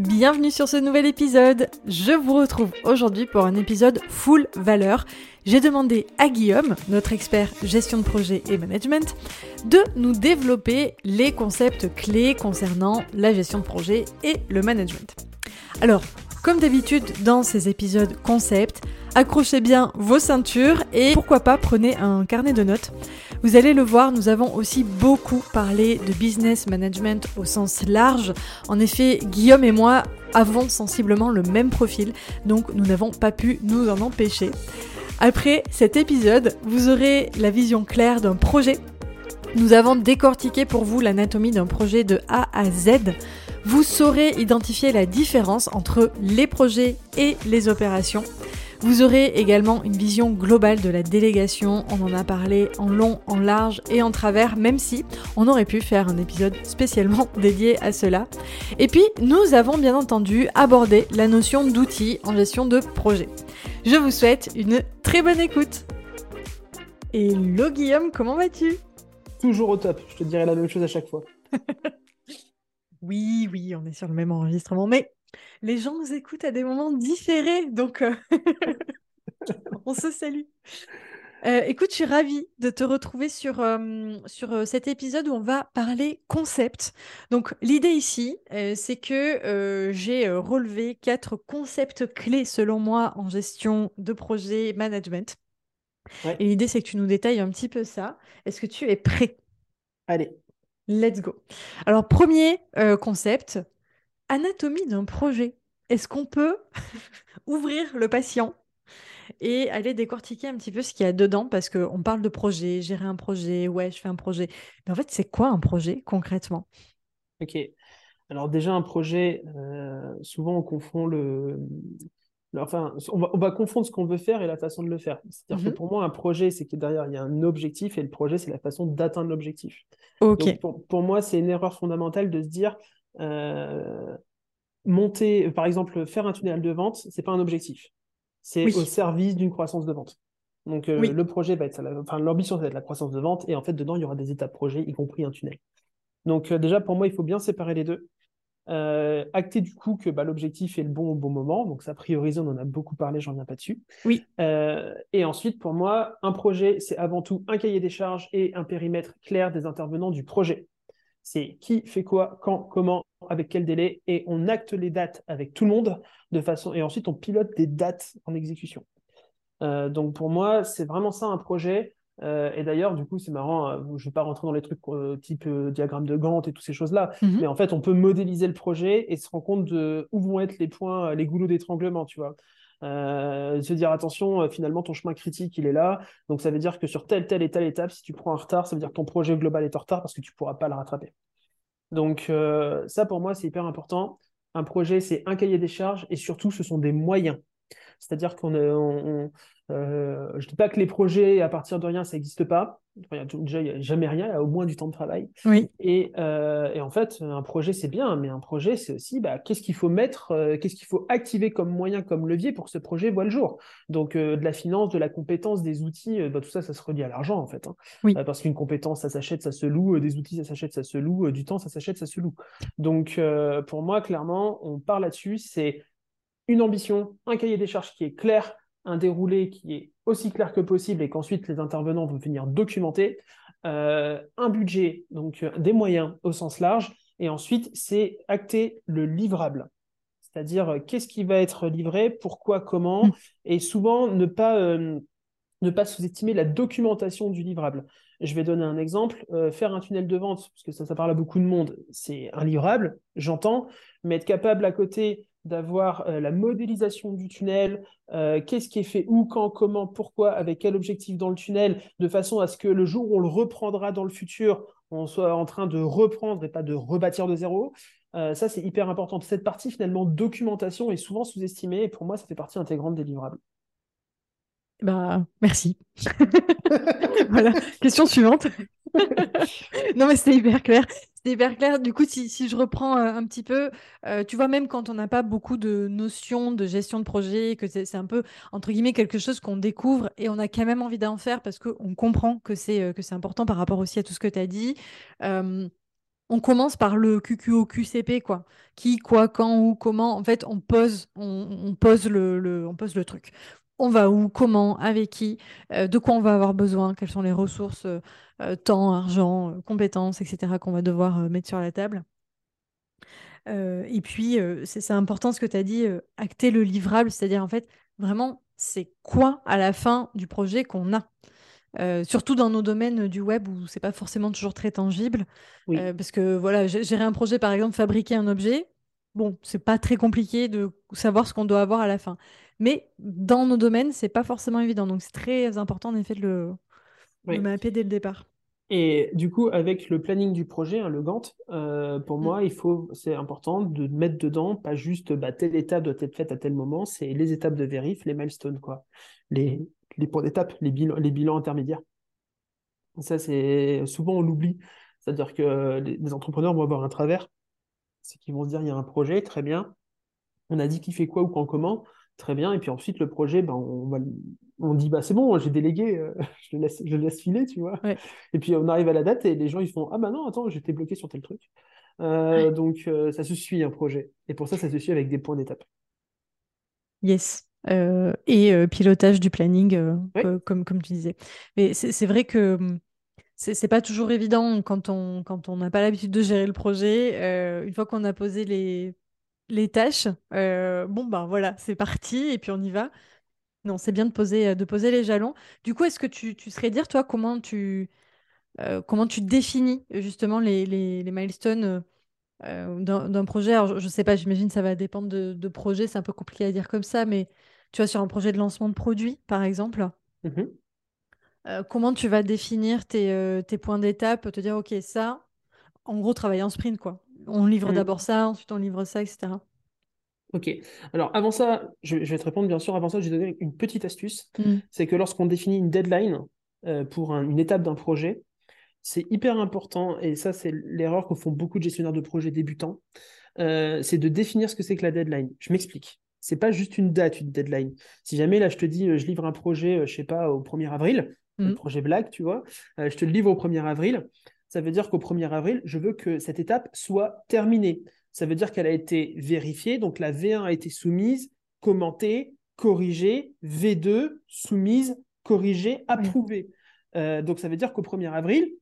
Bienvenue sur ce nouvel épisode. Je vous retrouve aujourd'hui pour un épisode full valeur. J'ai demandé à Guillaume, notre expert gestion de projet et management, de nous développer les concepts clés concernant la gestion de projet et le management. Alors, comme d'habitude dans ces épisodes concept, accrochez bien vos ceintures et pourquoi pas prenez un carnet de notes. Vous allez le voir, nous avons aussi beaucoup parlé de business management au sens large. En effet, Guillaume et moi avons sensiblement le même profil, donc nous n'avons pas pu nous en empêcher. Après cet épisode, vous aurez la vision claire d'un projet. Nous avons décortiqué pour vous l'anatomie d'un projet de A à Z. Vous saurez identifier la différence entre les projets et les opérations. Vous aurez également une vision globale de la délégation, on en a parlé en long, en large et en travers, même si on aurait pu faire un épisode spécialement dédié à cela. Et puis, nous avons bien entendu abordé la notion d'outils en gestion de projet. Je vous souhaite une très bonne écoute. Hello Guillaume, comment vas-tu? Toujours au top, je te dirais la même chose à chaque fois. oui, oui, on est sur le même enregistrement, mais les gens nous écoutent à des moments différés, donc euh, on se salue. Euh, écoute, je suis ravie de te retrouver sur, euh, sur cet épisode où on va parler concept. Donc, l'idée ici, c'est que j'ai relevé quatre concepts clés, selon moi, en gestion de projet management. Et l'idée, c'est que tu nous détailles un petit peu ça. Est-ce que tu es prêt? Allez. Let's go. Alors, premier concept, anatomie d'un projet. Est-ce qu'on peut ouvrir le patient et aller décortiquer un petit peu ce qu'il y a dedans? Parce qu'on parle de projet, gérer un projet, ouais, je fais un projet. Mais en fait, c'est quoi un projet concrètement? Ok. Alors déjà, un projet, euh, souvent on confond le... Enfin, on va, confondre ce qu'on veut faire et la façon de le faire. C'est-à-dire que mmh pour moi, un projet, c'est que derrière, il y a un objectif et le projet, c'est la façon d'atteindre l'objectif. Ok. pour, pour, moi, c'est une erreur fondamentale de se dire, euh, monter, par exemple, faire un tunnel de vente, c'est pas un objectif. C'est au service d'une croissance de vente. Donc euh, le projet va être, enfin l'ambition ça va être la croissance de vente et en fait dedans il y aura des étapes projet, y compris un tunnel. Donc euh, déjà pour moi il faut bien séparer les deux. Acter du coup que bah, l'objectif est le bon au bon moment, donc ça prioriser, on en a beaucoup parlé, j'en viens pas dessus. Oui. et ensuite pour moi un projet c'est avant tout un cahier des charges et un périmètre clair des intervenants du projet. C'est qui fait quoi, quand, comment, avec quel délai, et on acte les dates avec tout le monde de façon, et ensuite on pilote des dates en exécution. Euh, donc pour moi, c'est vraiment ça un projet. Euh, et d'ailleurs, du coup, c'est marrant, euh, je ne vais pas rentrer dans les trucs type diagramme de Gantt et toutes ces choses-là, mhm. mais en fait, on peut modéliser le projet et se rendre compte de où vont être les points, les goulots d'étranglement, tu vois. se dire attention, finalement ton chemin critique il est là, donc ça veut dire que sur telle, telle et telle étape, si tu prends un retard, ça veut dire que ton projet global est en retard parce que tu ne pourras pas le rattraper. Donc euh, ça, pour moi, c'est hyper important. Un projet, c'est un cahier des charges et surtout, ce sont des moyens. C'est-à-dire qu'on on, euh, je ne dis pas que les projets à partir de rien, ça n'existe pas. déjà, il n'y a jamais rien, il y a au moins du temps de travail. Oui. Et, euh, et en fait, un projet, c'est bien, mais un projet, c'est aussi bah, qu'est-ce qu'il faut mettre, euh, qu'est-ce qu'il faut activer comme moyen, comme levier pour que ce projet voit le jour? Donc, de la finance, de la compétence, des outils, bah, tout ça, ça se relie à l'argent, en fait. Hein. Oui. parce qu'une compétence, ça s'achète, ça se loue, des outils, ça s'achète, ça se loue, du temps, ça s'achète, ça se loue. Donc, pour moi, clairement, on part là-dessus, c'est une ambition, un cahier des charges qui est clair, un déroulé qui est aussi clair que possible et qu'ensuite les intervenants vont venir documenter, euh, un budget, donc euh, des moyens au sens large, et ensuite c'est acter le livrable. C'est-à-dire euh, qu'est-ce qui va être livré, pourquoi, comment, mm. et souvent ne pas, ne pas sous-estimer la documentation du livrable. Je vais donner un exemple. faire un tunnel de vente, parce que ça, ça parle à beaucoup de monde, c'est un livrable, j'entends, mais être capable à côté d'avoir euh, la modélisation du tunnel, euh, qu'est-ce qui est fait où, quand, comment, pourquoi, avec quel objectif dans le tunnel, de façon à ce que le jour où on le reprendra dans le futur, on soit en train de reprendre et pas de rebâtir de zéro. ça, c'est hyper important. Cette partie, finalement, documentation est souvent sous-estimée et pour moi, ça fait partie intégrante des livrables. Bah, merci. voilà, question suivante. non, mais c'était hyper clair. C'était hyper. Du coup, si, si je reprends euh, un petit peu, euh, tu vois, même quand on n'a pas beaucoup de notions de gestion de projet, que c'est un peu, entre guillemets, quelque chose qu'on découvre et on a quand même envie d'en faire parce qu'on comprend que c'est euh, c'est important par rapport aussi à tout ce que tu as dit. on commence par le QQO, QCP, quoi. Qui, quoi, quand, où, comment. En fait, on pose, on, pose le, on pose le truc on va où, comment, avec qui, euh, de quoi on va avoir besoin, quelles sont les ressources, euh, euh, temps, argent, compétences, etc., qu'on va devoir mettre sur la table. et puis, c'est important ce que tu as dit, acter le livrable, c'est-à-dire en fait, vraiment, c'est quoi à la fin du projet qu'on a? Surtout dans nos domaines du web où c'est pas forcément toujours très tangible. parce que voilà, gérer un projet, par exemple, fabriquer un objet, bon, c'est pas très compliqué de savoir ce qu'on doit avoir à la fin. Mais dans nos domaines, c'est pas forcément évident. Donc c'est très important en effet de le, mapper dès le départ. Et du coup, avec le planning du projet, hein, le Gantt, euh, pour mm. moi, il faut, c'est important de mettre dedans, pas juste bah, telle étape doit être faite à tel moment, c'est les étapes de vérif, les milestones, quoi. Les, les points d'étape, les bilans, les bilans intermédiaires. Ça, c'est souvent on l'oublie. C'est-à-dire que les, entrepreneurs vont avoir un travers, c'est qu'ils vont se dire il y a un projet, très bien. On a dit qui fait quoi ou quand comment. Très bien. Et puis ensuite, le projet, ben, on, on dit bah, c'est bon, j'ai délégué, euh, je, le laisse, je laisse filer, tu vois. Et puis on arrive à la date et les gens ils font Ah bah non, attends, j'étais bloqué sur tel truc. Euh, donc euh, ça se suit un projet. Et pour ça, ça se suit avec des points d'étape. Yes. et pilotage du planning, comme, comme tu disais. Mais c'est vrai que hum, c'est pas toujours évident quand on quand on n'a pas l'habitude de gérer le projet. une fois qu'on a posé les les tâches. Euh, bon, ben voilà, c'est parti et puis on y va. Non, c'est bien de poser, de poser les jalons. Du coup, est-ce que tu, tu serais dire, toi, comment tu, euh, comment tu définis justement les, les, les milestones euh, d'un projet? Alors, je ne sais pas, j'imagine ça va dépendre de, de projet, c'est un peu compliqué à dire comme ça, mais tu vois, sur un projet de lancement de produit, par exemple, mmh comment tu vas définir tes, tes points d'étape, te dire, OK, ça, en gros, travailler en sprint, quoi. On livre mmh. d'abord ça, ensuite on livre ça, etc. Ok. Alors avant ça, je, vais te répondre bien sûr. Avant ça, je vais donner une petite astuce. Mmh. C'est que lorsqu'on définit une deadline euh, pour une étape d'un projet, c'est hyper important, et ça c'est l'erreur que font beaucoup de gestionnaires de projets débutants, euh, c'est de définir ce que c'est que la deadline. Je m'explique. C'est pas juste une date, une deadline. Si jamais là je te dis, euh, je livre un projet, je sais pas, au 1er avril, un mmh. projet blague, tu vois, je te le livre au 1er avril, ça veut dire qu'au 1er avril, je veux que cette étape soit terminée. Ça veut dire qu'elle a été vérifiée, donc la V1 a été soumise, commentée, corrigée, V2 soumise, corrigée, approuvée. Euh, donc ça veut dire qu'au 1er avril,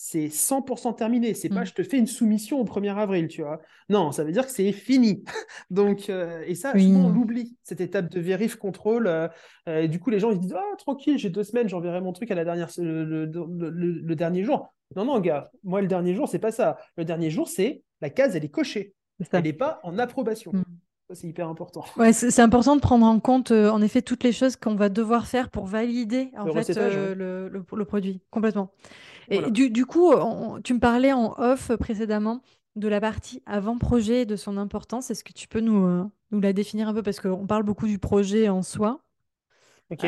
c'est 100% terminé. C'est pas mm. je te fais une soumission au 1er avril, tu vois. Non, ça veut dire que c'est fini. Donc, euh, et ça, on l'oublie, cette étape de vérif, contrôle. Euh, et du coup, les gens, ils disent Ah, tranquille, j'ai deux semaines, j'enverrai mon truc à la dernière, le dernier jour. Non, non, gars, moi, le dernier jour, c'est pas ça. Le dernier jour, c'est la case, elle est cochée. Elle n'est pas en approbation. Ça, c'est hyper important. Ouais, c'est important de prendre en compte, euh, en effet, toutes les choses qu'on va devoir faire pour valider en le, fait, euh, le, produit, complètement. Et du, coup, tu me parlais en off précédemment de la partie avant-projet et de son importance. Est-ce que tu peux nous, euh, nous la définir un peu? Parce qu'on parle beaucoup du projet en soi. Ok.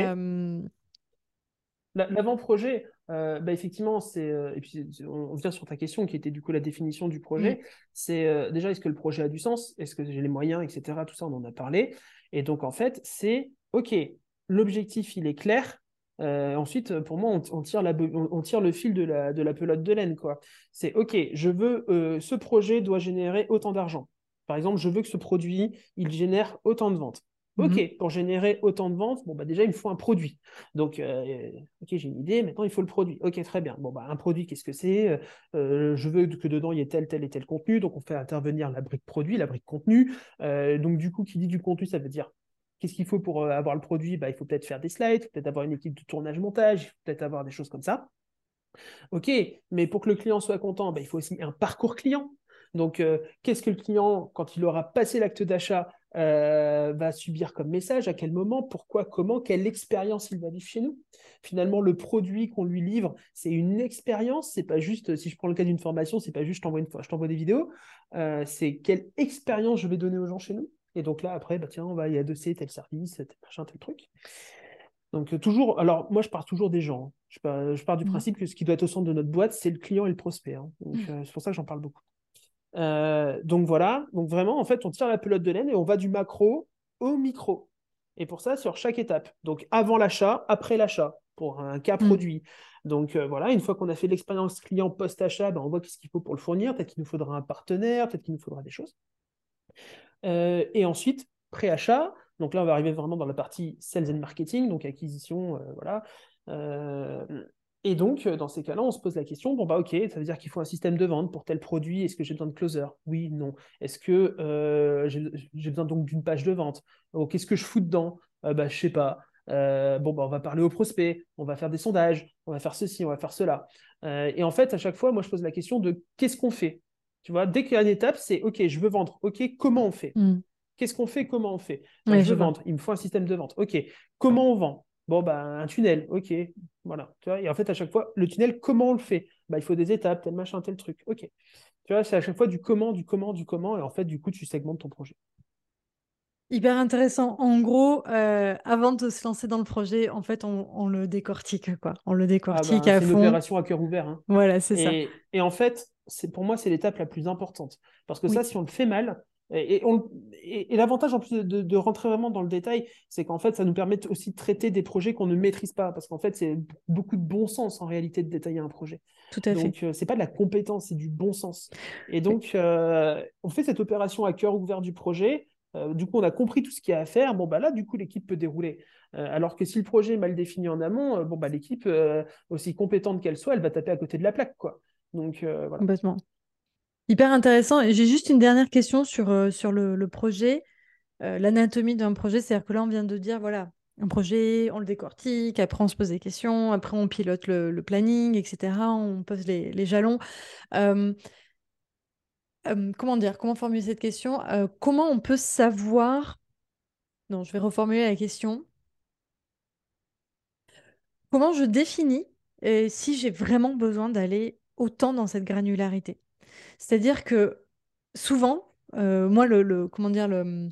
L'avant-projet, euh, bah, effectivement, c'est euh, et puis on, vient sur ta question qui était du coup la définition du projet. Mm. C'est euh, déjà est-ce que le projet a du sens, est-ce que j'ai les moyens, etc. Tout ça, on en a parlé. Et donc en fait, c'est ok, l'objectif il est clair. Ensuite, pour moi, on, tire la, on, tire le fil de la, de la pelote de laine quoi. C'est ok, je veux ce projet doit générer autant d'argent. Par exemple, je veux que ce produit il génère autant de ventes. Ok, mhm. pour générer autant de ventes, bon bah déjà il me faut un produit. Donc euh, ok j'ai une idée, maintenant il faut le produit. Ok très bien. Bon bah un produit qu'est-ce que c'est? Euh, Je veux que dedans il y ait tel tel et tel contenu, donc on fait intervenir la brique produit, la brique contenu. Euh, donc du coup qui dit du contenu ça veut dire qu'est-ce qu'il faut pour avoir le produit? Bah, il faut peut-être faire des slides, peut-être avoir une équipe de tournage montage, il faut peut-être avoir des choses comme ça. Ok, mais pour que le client soit content, bah, il faut aussi un parcours client. Donc, qu'est-ce que le client, quand il aura passé l'acte d'achat, euh, va subir comme message, à quel moment, pourquoi, comment, quelle expérience il va vivre chez nous? Finalement, le produit qu'on lui livre, c'est une expérience, c'est pas juste, si je prends le cas d'une formation, c'est pas juste je t'envoie, une, je t'envoie des vidéos, euh, c'est quelle expérience je vais donner aux gens chez nous? Et donc là, après, bah, tiens, on va y adosser tel service, tel machin, tel truc. Donc euh, toujours, alors moi je pars toujours des gens. Je pars, du mmh. principe que ce qui doit être au centre de notre boîte, c'est le client et le prospect. Hein. Donc mmh. euh, c'est pour ça que j'en parle beaucoup. Euh, donc voilà, donc vraiment en fait on tire la pelote de laine et on va du macro au micro. Et pour ça sur chaque étape. Donc avant l'achat, après l'achat pour un cas mmh. produit. Donc voilà, une fois qu'on a fait l'expérience client post-achat, ben, on voit qu'est-ce qu'il faut pour le fournir. Peut-être qu'il nous faudra un partenaire, peut-être qu'il nous faudra des choses. Et ensuite, pré-achat, donc là, on va arriver vraiment dans la partie sales and marketing, donc acquisition, euh, voilà. Euh, et donc, euh, dans ces cas-là, on se pose la question, bon, bah ok, ça veut dire qu'il faut un système de vente pour tel produit, est-ce que j'ai besoin de closer? Oui, non. Est-ce que j'ai besoin donc d'une page de vente? Oh, Qu'est-ce que je fous dedans? Bah, Je sais pas. bon, bah, on va parler au prospect, on va faire des sondages, on va faire ceci, on va faire cela. et en fait, à chaque fois, moi, je pose la question de qu'est-ce qu'on fait? Tu vois, dès qu'il y a une étape, c'est OK, je veux vendre. OK, comment on fait? Mmh. Qu'est-ce qu'on fait? Comment on fait? Je veux vendre. Il me faut un système de vente. OK. Comment on vend? Bon, bah, un tunnel. OK. Voilà. Tu vois et en fait, à chaque fois, le tunnel, comment on le fait? Bah, Il faut des étapes, tel machin, tel truc. OK. Tu vois, c'est à chaque fois du comment, du comment, du comment. Et en fait, du coup, tu segmentes ton projet. Hyper intéressant. En gros, euh, avant de se lancer dans le projet, en fait, on, le décortique, quoi. On le décortique ah bah, à fond. C'est une opération à cœur ouvert. Hein. Voilà, c'est ça. Et en fait, c'est pour moi, c'est l'étape la plus importante. Parce que ça, si on le fait mal, et, et, l'avantage en plus de, rentrer vraiment dans le détail, c'est qu'en fait, ça nous permet aussi de traiter des projets qu'on ne maîtrise pas, parce qu'en fait, c'est beaucoup de bon sens en réalité de détailler un projet. Tout à donc, fait. Donc, euh, c'est pas de la compétence, c'est du bon sens. Et donc, euh, on fait cette opération à cœur ouvert du projet. Euh, du coup, on a compris tout ce qu'il y a à faire. Bon, bah là, du coup, l'équipe peut dérouler. alors que si le projet est mal défini en amont, bon, bah, l'équipe, aussi compétente qu'elle soit, elle va taper à côté de la plaque, quoi. Donc, voilà. Complètement. Hyper intéressant. J'ai juste une dernière question sur, euh, sur le, projet, euh, l'anatomie d'un projet. C'est-à-dire que là, on vient de dire, voilà, un projet, on le décortique, après on se pose des questions, après on pilote le, planning, etc. On pose les, jalons. Euh, comment dire, comment formuler cette question? Comment on peut savoir... Non, je vais reformuler la question. Comment je définis si j'ai vraiment besoin d'aller autant dans cette granularité c'est-à-dire que souvent, euh, moi, le, comment dire, le,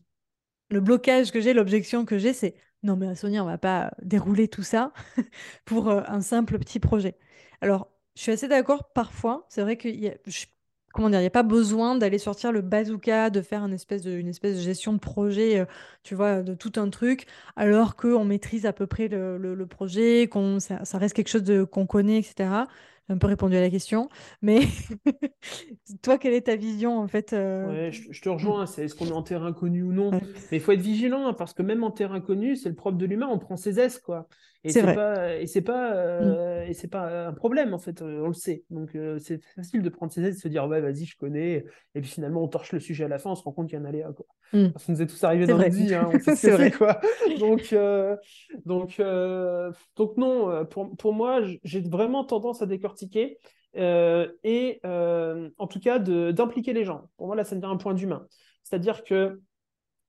blocage que j'ai, l'objection que j'ai, c'est non, mais Sonia, on va pas dérouler tout ça pour euh, un simple petit projet. Alors, je suis assez d'accord parfois. C'est vrai il n'y a pas besoin d'aller sortir le bazooka, de faire une espèce de, gestion de projet, euh, tu vois, de tout un truc, alors qu'on maîtrise à peu près le, projet, qu'on ça, reste quelque chose qu'on connaît, etc un peu répondu à la question. Mais toi, quelle est ta vision en fait euh, ouais, je, te rejoins. C'est est-ce qu'on est en terrain connu ou non? Mais il faut être vigilant hein, parce que même en terrain connu, c'est le propre de l'humain. On prend ses aises quoi. Et c'est pas et c'est pas euh, mm. et c'est pas un problème en fait. Euh, on le sait. Donc c'est facile de prendre ses aises et de se dire ouais vas-y je connais. Et puis finalement on torche le sujet à la fin, on se rend compte qu'il y a un aléa quoi. Ça nous est tous arrivé dans notre vie. Hein, on sait c'est vrai quoi. Donc donc donc non. Pour pour moi, j'ai vraiment tendance à décortiquer euh, et euh, en tout cas d'impliquer les gens. Pour moi, là, ça devient un point d'humain. C'est-à-dire que,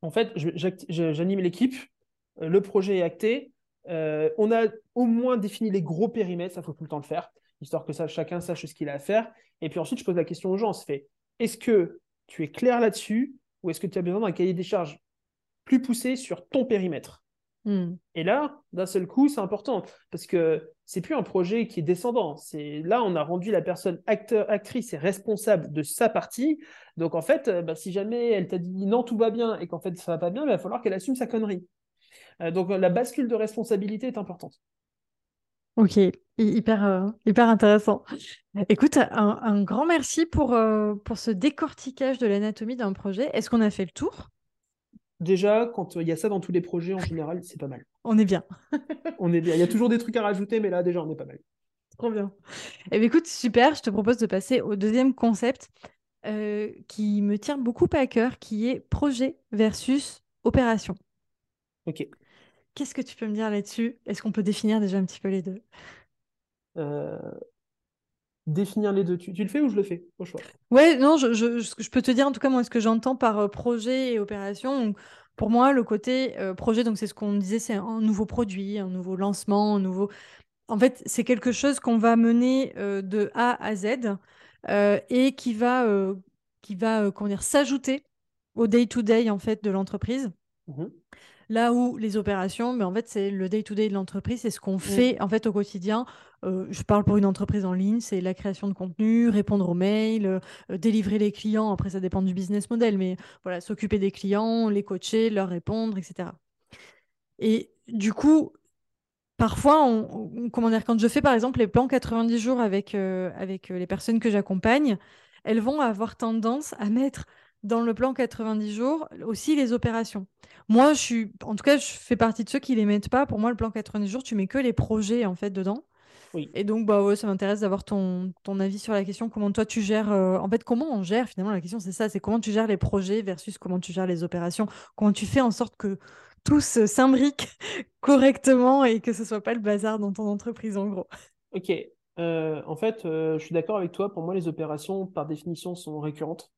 en fait, j'anime l'équipe, euh, le projet est acté, on a au moins défini les gros périmètres, ça faut tout le temps le faire, histoire que ça, chacun sache ce qu'il a à faire. Et puis ensuite, je pose la question aux gens, se fait, est-ce que tu es clair là-dessus ou est-ce que tu as besoin d'un cahier des charges plus poussé sur ton périmètre? Hmm. Et là, d'un seul coup, c'est important parce que c'est plus un projet qui est descendant. C'est là, on a rendu la personne acteur, actrice et responsable de sa partie. Donc en fait, euh, bah, si jamais elle t'a dit non, tout va bien et qu'en fait ça va pas bien, il va falloir qu'elle assume sa connerie. Euh, donc la bascule de responsabilité est importante. Ok, hyper, euh, hyper intéressant. Écoute, un, grand merci pour, pour ce décortiquage de l'anatomie d'un projet. Est-ce qu'on a fait le tour? Déjà, quand il y a ça dans tous les projets, en général, c'est pas mal. On est bien. on est bien. Il y a toujours des trucs à rajouter, mais là, déjà, on est pas mal. Trop bien. Eh bien, écoute, super. Je te propose de passer au deuxième concept euh, qui me tient beaucoup à cœur, qui est projet versus opération. Ok. Qu'est-ce que tu peux me dire là-dessus? Est-ce qu'on peut définir déjà un petit peu les deux? Euh, définir les deux. Tu, le fais ou je le fais au choix? Ouais, non, je, je, peux te dire en tout cas moi ce que j'entends par projet et opération. pour moi, le côté projet, donc c'est ce qu'on disait, c'est un nouveau produit, un nouveau lancement, un nouveau. En fait, c'est quelque chose qu'on va mener de A à Z et qui va, qui va s'ajouter au day-to-day en fait de l'entreprise. Mmh Là où les opérations, mais en fait, c'est le day-to-day de l'entreprise, c'est ce qu'on mmh. fait en fait au quotidien. Euh, je parle pour une entreprise en ligne, c'est la création de contenu, répondre aux mails, euh, délivrer les clients. Après, ça dépend du business model, mais voilà, s'occuper des clients, les coacher, leur répondre, etc. Et du coup, parfois, on, comment dire, quand je fais par exemple les plans 90 jours avec, euh, avec les personnes que j'accompagne, elles vont avoir tendance à mettre dans le plan 90 jours aussi les opérations. Moi, je suis, en tout cas, je fais partie de ceux qui les mettent pas. Pour moi, le plan 90 jours, tu mets que les projets en fait dedans. Oui. Et donc, bah ouais, ça m'intéresse d'avoir ton, ton avis sur la question. Comment toi tu gères, euh, en fait, comment on gère finalement la question, c'est ça, c'est comment tu gères les projets versus comment tu gères les opérations. Comment tu fais en sorte que tout s'imbrique correctement et que ce soit pas le bazar dans ton entreprise en gros? Ok. Euh, en fait, euh, je suis d'accord avec toi. Pour moi, les opérations, par définition, sont récurrentes.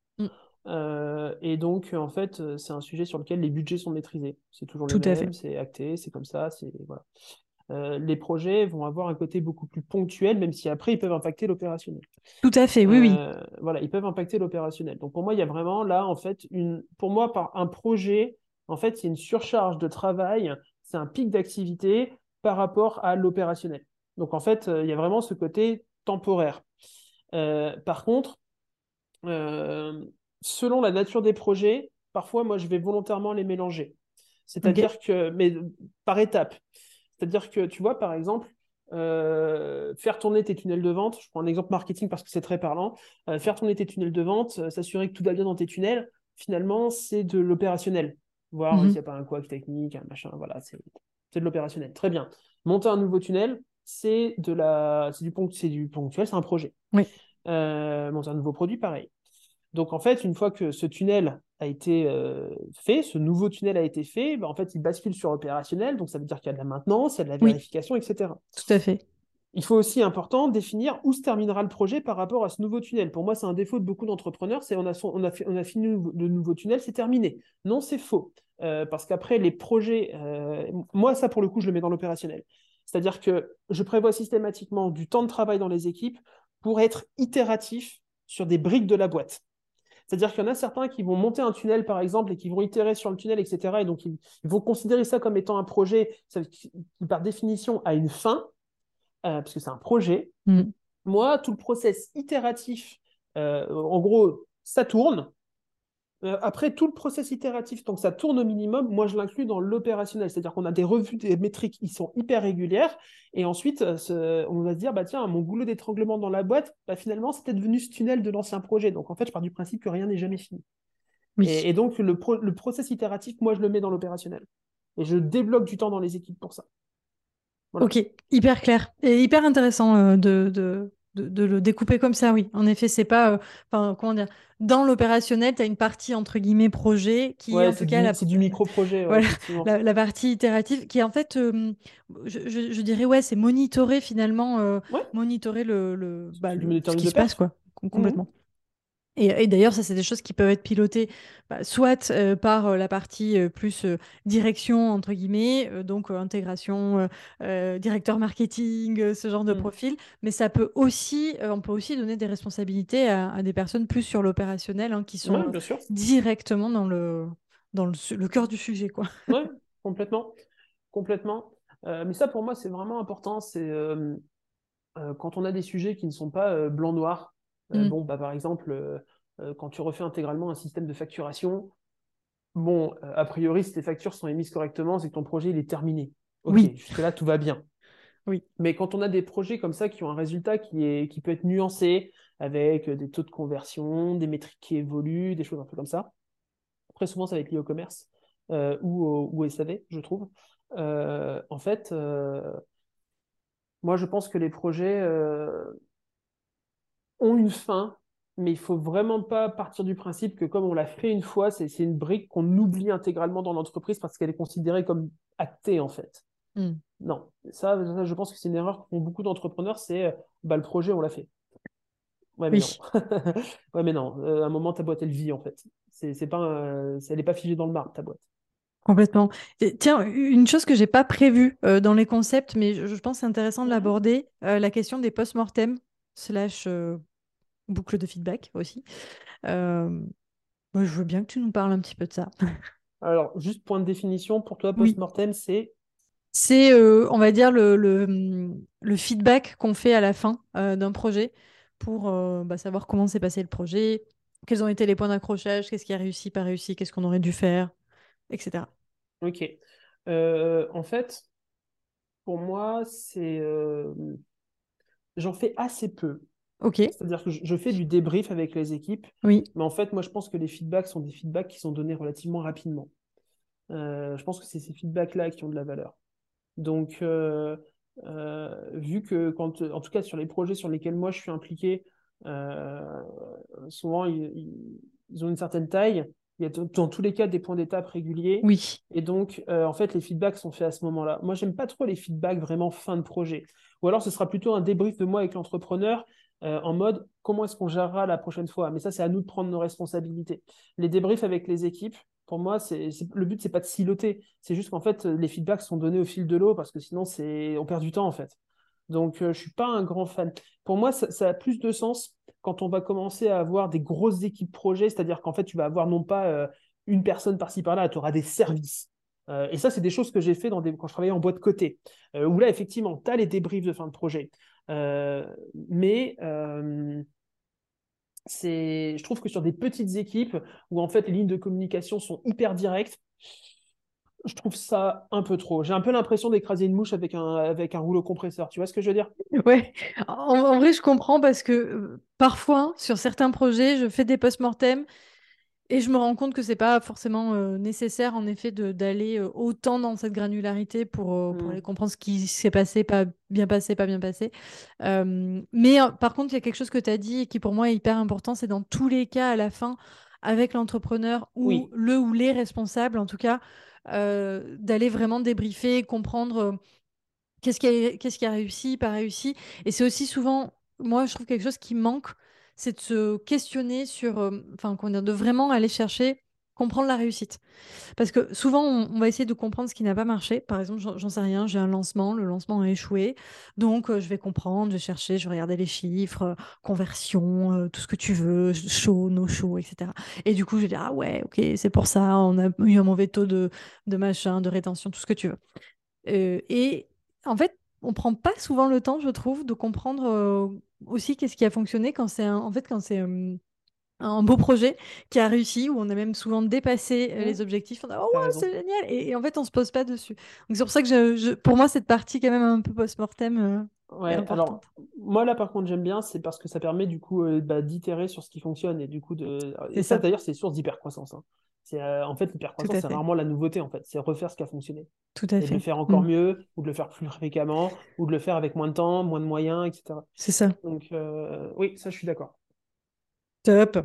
Euh, et donc, en fait, euh, c'est un sujet sur lequel les budgets sont maîtrisés. C'est toujours le même, c'est acté, c'est comme ça. C'est voilà. Euh, les projets vont avoir un côté beaucoup plus ponctuel, même si après ils peuvent impacter l'opérationnel. Tout à fait, oui, oui. Voilà, ils peuvent impacter l'opérationnel. Donc pour moi, il y a vraiment là, en fait, une, pour moi, par un projet, en fait, c'est une surcharge de travail, c'est un pic d'activité par rapport à l'opérationnel. Donc en fait, il y a vraiment ce côté temporaire. par contre, selon la nature des projets, parfois, moi, je vais volontairement les mélanger. C'est-à-dire que, mais par étapes. C'est-à-dire que, tu vois, par exemple, euh, faire tourner tes tunnels de vente, je prends un exemple marketing parce que c'est très parlant, euh, faire tourner tes tunnels de vente, euh, s'assurer que tout va bien dans tes tunnels, finalement, c'est de l'opérationnel. Voir mhm. s'il n'y a pas un couac technique, un machin, voilà, c'est de l'opérationnel. Très bien. Monter un nouveau tunnel, c'est de la, du, du ponctuel, c'est un projet. Oui. monter un nouveau produit, pareil. Donc en fait, une fois que ce tunnel a été euh, fait, ce nouveau tunnel a été fait, ben, en fait, il bascule sur opérationnel, donc ça veut dire qu'il y a de la maintenance, il y a de la vérification, etc. Tout à fait. Il faut aussi, important, définir où se terminera le projet par rapport à ce nouveau tunnel. Pour moi, c'est un défaut de beaucoup d'entrepreneurs, c'est on a, on, a on a fini le nouveau tunnel, c'est terminé. Non, c'est faux. Euh, parce qu'après, les projets, euh, moi, ça, pour le coup, je le mets dans l'opérationnel. C'est-à-dire que je prévois systématiquement du temps de travail dans les équipes pour être itératif sur des briques de la boîte. C'est-à-dire qu'il y en a certains qui vont monter un tunnel, par exemple, et qui vont itérer sur le tunnel, etc. Et donc, ils, vont considérer ça comme étant un projet qui, par définition, a une fin, euh, parce que c'est un projet. Mm. Moi, tout le process itératif, euh, en gros, ça tourne. Euh, après, tout le process itératif, tant que ça tourne au minimum, moi je l'inclus dans l'opérationnel. C'est-à-dire qu'on a des revues des métriques qui sont hyper régulières. Et ensuite, euh, on va se dire, bah tiens, mon goulot d'étranglement dans la boîte, bah, finalement, c'était devenu ce tunnel de l'ancien projet. Donc en fait, je pars du principe que rien n'est jamais fini. Et, donc, le, le process itératif, moi, je le mets dans l'opérationnel. Et je débloque du temps dans les équipes pour ça. Ok, hyper clair et hyper intéressant euh, de, de, le découper comme ça, oui. En effet, c'est pas. Euh, enfin, comment dire Dans l'opérationnel, tu as une partie entre guillemets projet qui en tout cas. C'est du micro-projet. la, partie itérative qui en fait, euh, je, dirais, ouais, c'est monitorer finalement, euh, monitorer le, le, bah, ce qui se passe, quoi, complètement. Et, d'ailleurs, ça, c'est des choses qui peuvent être pilotées bah, soit euh, par euh, la partie euh, plus direction, entre guillemets, donc intégration, directeur marketing, ce genre de mmh. profil, mais ça peut aussi, on peut aussi donner des responsabilités à, des personnes plus sur l'opérationnel, hein, qui sont directement dans le, dans le, cœur du sujet. Quoi. Oui, complètement. complètement. mais ça, pour moi, c'est vraiment important. C'est quand on a des sujets qui ne sont pas blanc-noir, mm. Bon, bah, par exemple, euh, euh, quand tu refais intégralement un système de facturation, bon, a priori, si tes factures sont émises correctement, c'est que ton projet il est terminé. Ok, jusque-là, tout va bien. Oui. Mais quand on a des projets comme ça qui ont un résultat qui, est, qui peut être nuancé, avec des taux de conversion, des métriques qui évoluent, des choses un peu comme ça, très souvent ça va être lié au commerce ou au SAV, je trouve. en fait, moi je pense que les projets, ont une fin, mais il faut vraiment pas partir du principe que comme on l'a fait une fois, c'est une brique qu'on oublie intégralement dans l'entreprise parce qu'elle est considérée comme actée en fait. Hmm. Non, ça, je pense que c'est une erreur qu'ont beaucoup d'entrepreneurs, c'est bah, le projet, on l'a fait. Ouais, mais non. ouais, mais non. à un moment, ta boîte, elle vit, en fait. C'est pas Elle n'est pas figée dans le marbre, ta boîte. Complètement. tiens, une chose que j'ai pas prévue dans les concepts, mais je, pense que c'est intéressant de mmh l'aborder, la question des post-mortem slash boucle de feedback aussi. je veux bien que tu nous parles un petit peu de ça. Alors, juste point de définition, pour toi, post-mortem, c'est C'est, on va dire, le, le, feedback qu'on fait à la fin d'un projet pour bah, savoir comment s'est passé le projet, quels ont été les points d'accrochage, qu'est-ce qui a réussi, pas réussi, qu'est-ce qu'on aurait dû faire, etc. Ok. en fait, pour moi, c'est... J'en fais assez peu. Ok. C'est-à-dire que je fais du débrief avec les équipes. Oui. Mais en fait, moi, je pense que les feedbacks sont des feedbacks qui sont donnés relativement rapidement. Euh, je pense que c'est ces feedbacks-là qui ont de la valeur. Donc, euh, euh, vu que, quand, en tout cas, sur les projets sur lesquels moi je suis impliqué, souvent ils, ont une certaine taille. Il y a dans tous les cas des points d'étape réguliers. Oui. Et donc, en fait, les feedbacks sont faits à ce moment-là. Moi, j'aime pas trop les feedbacks vraiment fin de projet. Ou alors, ce sera plutôt un débrief de moi avec l'entrepreneur euh, en mode comment est-ce qu'on gérera la prochaine fois? Mais ça, c'est à nous de prendre nos responsabilités. Les débriefs avec les équipes, pour moi, c'est, le but, c'est pas de siloter. C'est juste qu'en fait, les feedbacks sont donnés au fil de l'eau parce que sinon, on perd du temps en fait. Donc, euh, je suis pas un grand fan. Pour moi, ça, a plus de sens quand on va commencer à avoir des grosses équipes projets, c'est-à-dire qu'en fait, tu vas avoir non pas euh, une personne par-ci par-là, tu auras des services. et ça, c'est des choses que j'ai fait dans des... quand je travaillais en boîte côté, où là, effectivement, tu as les débriefs de fin de projet. Euh, mais euh, je trouve que sur des petites équipes où en fait les lignes de communication sont hyper directes, je trouve ça un peu trop. J'ai un peu l'impression d'écraser une mouche avec un, avec un rouleau compresseur. Tu vois ce que je veux dire? Ouais. En, vrai, je comprends parce que euh, parfois, sur certains projets, je fais des post-mortem et je me rends compte que c'est pas forcément euh, nécessaire, en effet, d'aller euh, autant dans cette granularité pour, euh, pour mm. aller comprendre ce qui s'est passé, pas bien passé, pas bien passé. mais par contre, il y a quelque chose que tu as dit et qui pour moi est hyper important, c'est dans tous les cas, à la fin, avec l'entrepreneur ou le ou les responsables, en tout cas, d'aller vraiment débriefer, comprendre qu'est-ce qui, a, qu'est-ce qui a réussi, pas réussi. Et c'est aussi souvent, moi, je trouve quelque chose qui manque c'est de se questionner sur, euh, enfin, de vraiment aller chercher, comprendre la réussite. Parce que souvent, on, va essayer de comprendre ce qui n'a pas marché. Par exemple, j'en sais rien, j'ai un lancement, le lancement a échoué. Donc, euh, je vais comprendre, je vais chercher, je vais regarder les chiffres, euh, conversion, tout ce que tu veux, show, no show, etc. Et du coup, je vais dire, ah ouais, ok, c'est pour ça, on a eu un mauvais taux de, de machin, de rétention, tout ce que tu veux. et en fait, on prend pas souvent le temps, je trouve, de comprendre aussi qu'est-ce qui a fonctionné quand c'est en fait quand c'est un beau projet qui a réussi où on a même souvent dépassé mmh. les objectifs. On a oh c'est génial et, en fait on se pose pas dessus. Donc c'est pour ça que je, pour moi cette partie quand même un peu post-mortem. Euh, ouais, alors moi là par contre j'aime bien, c'est parce que ça permet du coup euh, bah, d'itérer sur ce qui fonctionne et du coup de. Et ça, d'ailleurs c'est source d'hypercroissance. Hein. C'est euh, en fait l'hypercroissance c'est rarement la nouveauté en fait, c'est refaire ce qui a fonctionné. Tout à et fait. De le faire encore mmh. mieux ou de le faire plus fréquemment ou de le faire avec moins de temps, moins de moyens, etc. C'est ça. Donc oui, ça je suis d'accord. Top.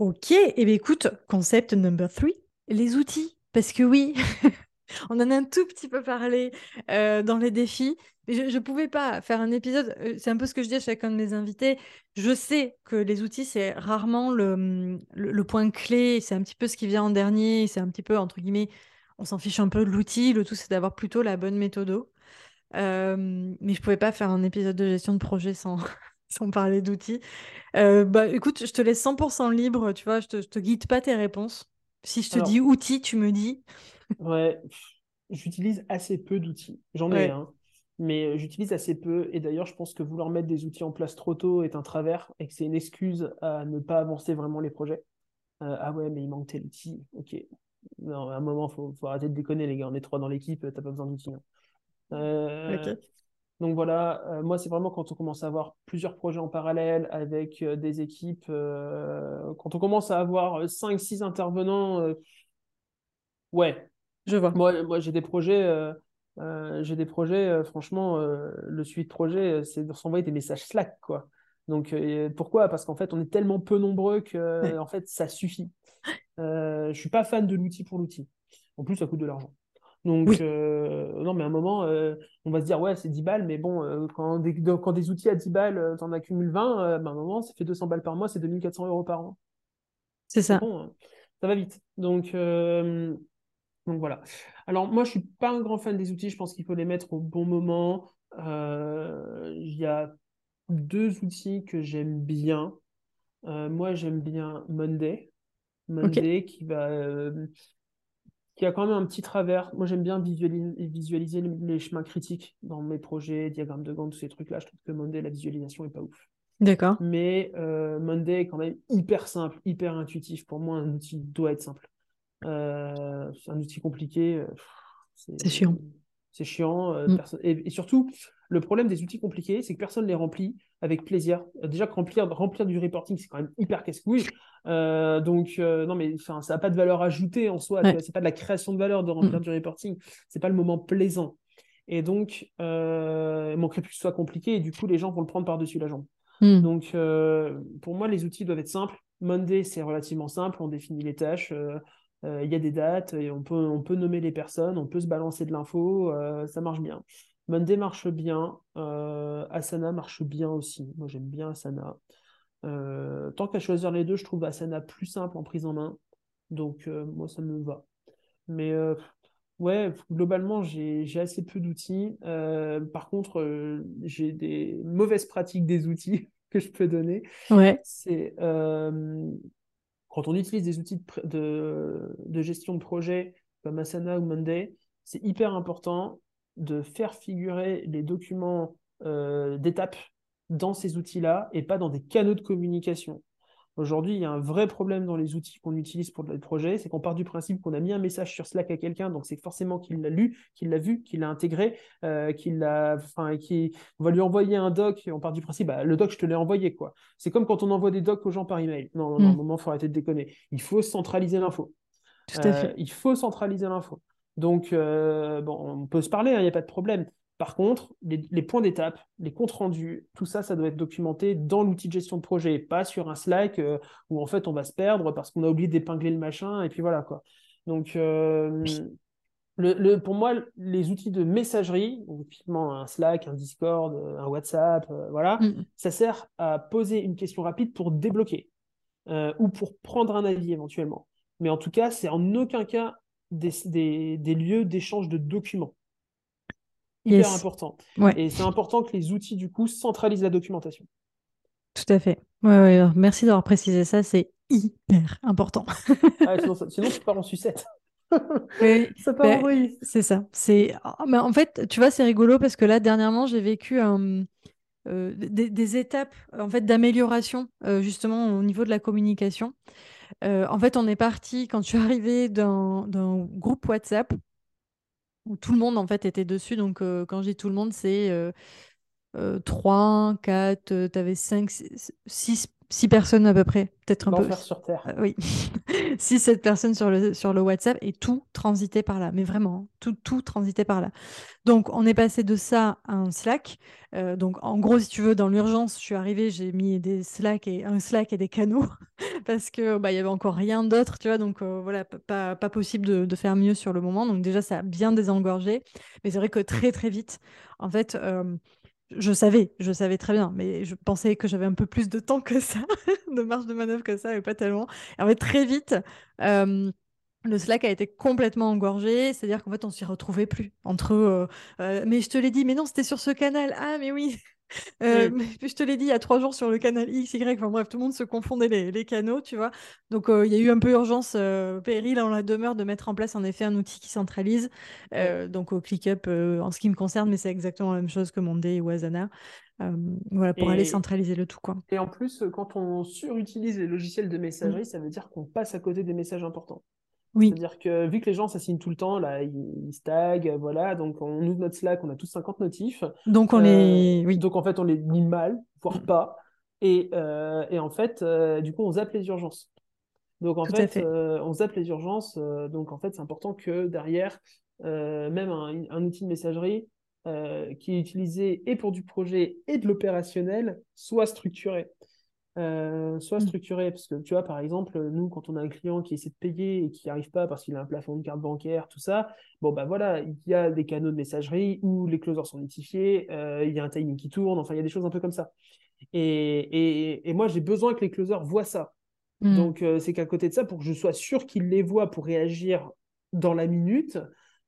Ok, et eh bien écoute, concept number three, les outils. Parce que oui, on en a un tout petit peu parlé euh, dans les défis. Je ne pouvais pas faire un épisode, euh, c'est un peu ce que je dis à chacun de mes invités. Je sais que les outils, c'est rarement le, le, point clé, c'est un petit peu ce qui vient en dernier, c'est un petit peu, entre guillemets, on s'en fiche un peu de l'outil. Le tout, c'est d'avoir plutôt la bonne méthode. Euh, mais je ne pouvais pas faire un épisode de gestion de projet sans, sans parler d'outils. Euh, bah, écoute, je te laisse 100% libre, tu vois, je te, te guide pas tes réponses. Si je te dis outils, tu me dis. ouais, j'utilise assez peu d'outils. J'en ai un, mais j'utilise assez peu. Et d'ailleurs, je pense que vouloir mettre des outils en place trop tôt est un travers et que c'est une excuse à ne pas avancer vraiment les projets. Euh, ah ouais, mais il manque tel outil. Ok. Non, à un moment, il faut, faut, arrêter de déconner, les gars. On est trois dans l'équipe, t'as pas besoin d'outils. Hein. Euh, donc voilà, euh, moi, c'est vraiment quand on commence à avoir plusieurs projets en parallèle avec euh, des équipes, euh, quand on commence à avoir 5-6 intervenants, ouais. Je vois. Moi, moi j'ai des projets, j'ai des projets, franchement, le suivi de projet, c'est de s'envoyer des messages Slack, quoi. Donc pourquoi? Parce qu'en fait, on est tellement peu nombreux que en fait, ça suffit. je suis pas fan de l'outil pour l'outil. En plus, ça coûte de l'argent. Donc, non, mais à un moment, on va se dire, ouais, c'est 10 balles, mais bon, quand, des, quand des outils à 10 balles, tu en accumules 20, ben, à un moment, ça fait 200 balles par mois, c'est 2400 euros par an. C'est ça. Bon, hein. ça va vite. Donc, donc voilà. Alors moi, je suis pas un grand fan des outils. Je pense qu'il faut les mettre au bon moment. Euh, il y a deux outils que j'aime bien. Euh, moi, j'aime bien Monday. Monday qui va euh, qui a quand même un petit travers. Moi, j'aime bien visualiser, visualiser les chemins critiques dans mes projets, diagrammes de Gantt, tous ces trucs-là. Je trouve que Monday, la visualisation est pas ouf. D'accord. Mais Monday est quand même hyper simple, hyper intuitif. Pour moi, un outil doit être simple. Euh, c'est un outil compliqué. Euh, c'est chiant. C'est chiant. Euh, mm. et, surtout, le problème des outils compliqués, c'est que personne ne les remplit avec plaisir. déjà que remplir, remplir du reporting, c'est quand même hyper casse-couille. donc, non, mais ça n'a pas de valeur ajoutée en soi. C'est pas de la création de valeur de remplir mm. du reporting. C'est pas le moment plaisant. Et donc, il manquerait plus que ce soit compliqué. Et du coup, les gens vont le prendre par-dessus la jambe. Mm. Donc, pour moi, les outils doivent être simples. Monday, c'est relativement simple. On définit les tâches. Euh, il y a des dates, et on peut, on peut nommer les personnes, on peut se balancer de l'info, euh, ça marche bien. Monday marche bien, euh, Asana marche bien aussi. Moi j'aime bien Asana. tant qu'à choisir les deux, je trouve Asana plus simple en prise en main. Donc moi ça me va. Mais ouais, globalement j'ai assez peu d'outils. par contre, j'ai des mauvaises pratiques des outils que je peux donner. Ouais. C'est quand on utilise des outils de, gestion de projet comme Asana ou Monday, c'est hyper important de faire figurer les documents euh, d'étapes dans ces outils-là et pas dans des canaux de communication. Aujourd'hui, il y a un vrai problème dans les outils qu'on utilise pour le projet, c'est qu'on part du principe qu'on a mis un message sur Slack à quelqu'un, donc c'est forcément qu'il l'a lu, qu'il l'a vu, qu'il l'a intégré, euh, qu'il l'a, enfin, qui, on va lui envoyer un doc et on part du principe, bah, le doc, je te l'ai envoyé, quoi. C'est comme quand on envoie des docs aux gens par email. Non, non, non, mm. moment, il faut arrêter de déconner. Il faut centraliser l'info. Tout à fait. Euh, il faut centraliser l'info. Donc, euh, bon, on peut se parler, il hein, n'y a pas de problème. Par contre, les, points d'étape, les comptes rendus, tout ça, ça doit être documenté dans l'outil de gestion de projet, pas sur un Slack euh, où en fait on va se perdre parce qu'on a oublié d'épingler le machin et puis voilà quoi. Donc, euh, le, pour moi, les outils de messagerie, typiquement un Slack, un Discord, un WhatsApp, euh, voilà, mm. ça sert à poser une question rapide pour débloquer ou pour prendre un avis éventuellement. Mais en tout cas, c'est en aucun cas des lieux d'échange de documents hyper important. Et c'est important que les outils, du coup, centralisent la documentation. Tout à fait. Ouais, Merci d'avoir précisé ça, c'est hyper important. Ah, sinon, tu pars en sucette. ça part en ben, C'est ça. C'est... Ah, mais en fait, tu vois, c'est rigolo parce que là, dernièrement, j'ai vécu euh, des, étapes en fait, d'amélioration, euh, justement, au niveau de la communication. Euh, en fait, on est parti, quand je suis arrivée d'un groupe WhatsApp, où tout le monde en fait était dessus. Donc euh, quand je dis tout le monde, c'est euh, 3, 4, tu avais 5, 6, personnes à peu près, peut-être un peu. sur Terre. Euh, oui, 6, 7 personnes sur le, sur le WhatsApp et tout transitait par là. Mais vraiment, tout, tout transitait par là. Donc on est passé de ça à un Slack. Euh, donc en gros, si tu veux, dans l'urgence, je suis arrivée, j'ai mis des Slack et un Slack et des canaux parce que bah il y avait encore rien d'autre, tu vois. Donc euh, voilà, pas, pas possible de, de, faire mieux sur le moment. Donc déjà ça a bien désengorgé, mais c'est vrai que très très vite, en fait. Euh, je savais, je savais très bien, mais je pensais que j'avais un peu plus de temps que ça, de marge de manœuvre que ça, mais pas tellement. En fait, très vite, le Slack a été complètement engorgé, c'est-à-dire qu'en fait, on s'y retrouvait plus entre euh, euh, mais je te l'ai dit, mais non, c'était sur ce canal. Ah, mais oui. Euh, je te l'ai dit il y a trois jours sur le canal X, Y. Enfin bref, tout le monde se confondait les, canaux, tu vois. Donc il y a eu un peu urgence péril en la demeure de mettre en place en effet un outil qui centralise. Donc au ClickUp en ce qui me concerne, mais c'est exactement la même chose que Monday ou Asana. voilà, pour aller centraliser le tout. Quoi. Et en plus, quand on surutilise les logiciels de messagerie, mmh. ça veut dire qu'on passe à côté des messages importants. C'est-à-dire que vu que les gens s'assignent tout le temps, là, ils, stagnent, voilà, donc on ouvre notre Slack, on a tous 50 notifs. Donc on les. Euh, oui. Donc en fait, on les lit mal, voire mm. pas. Et, euh, et, en fait, euh, du coup, on zappe les urgences. Donc en fait, on zappe les urgences. donc en fait, c'est important que derrière, même un, un, outil de messagerie qui est utilisé et pour du projet et de l'opérationnel soit structuré. Soit Mm. structuré, parce que tu vois, par exemple, nous, quand on a un client qui essaie de payer et qui n'y arrive pas parce qu'il a un plafond de carte bancaire, tout ça, bon, bah voilà, il y a des canaux de messagerie où les closers sont notifiés, euh, il y a un timing qui tourne, enfin, il y a des choses un peu comme ça. Et, et, et moi, j'ai besoin que les closers voient ça. Mm. Donc, euh, c'est qu'à côté de ça, pour que je sois sûr qu'ils les voient pour réagir dans la minute,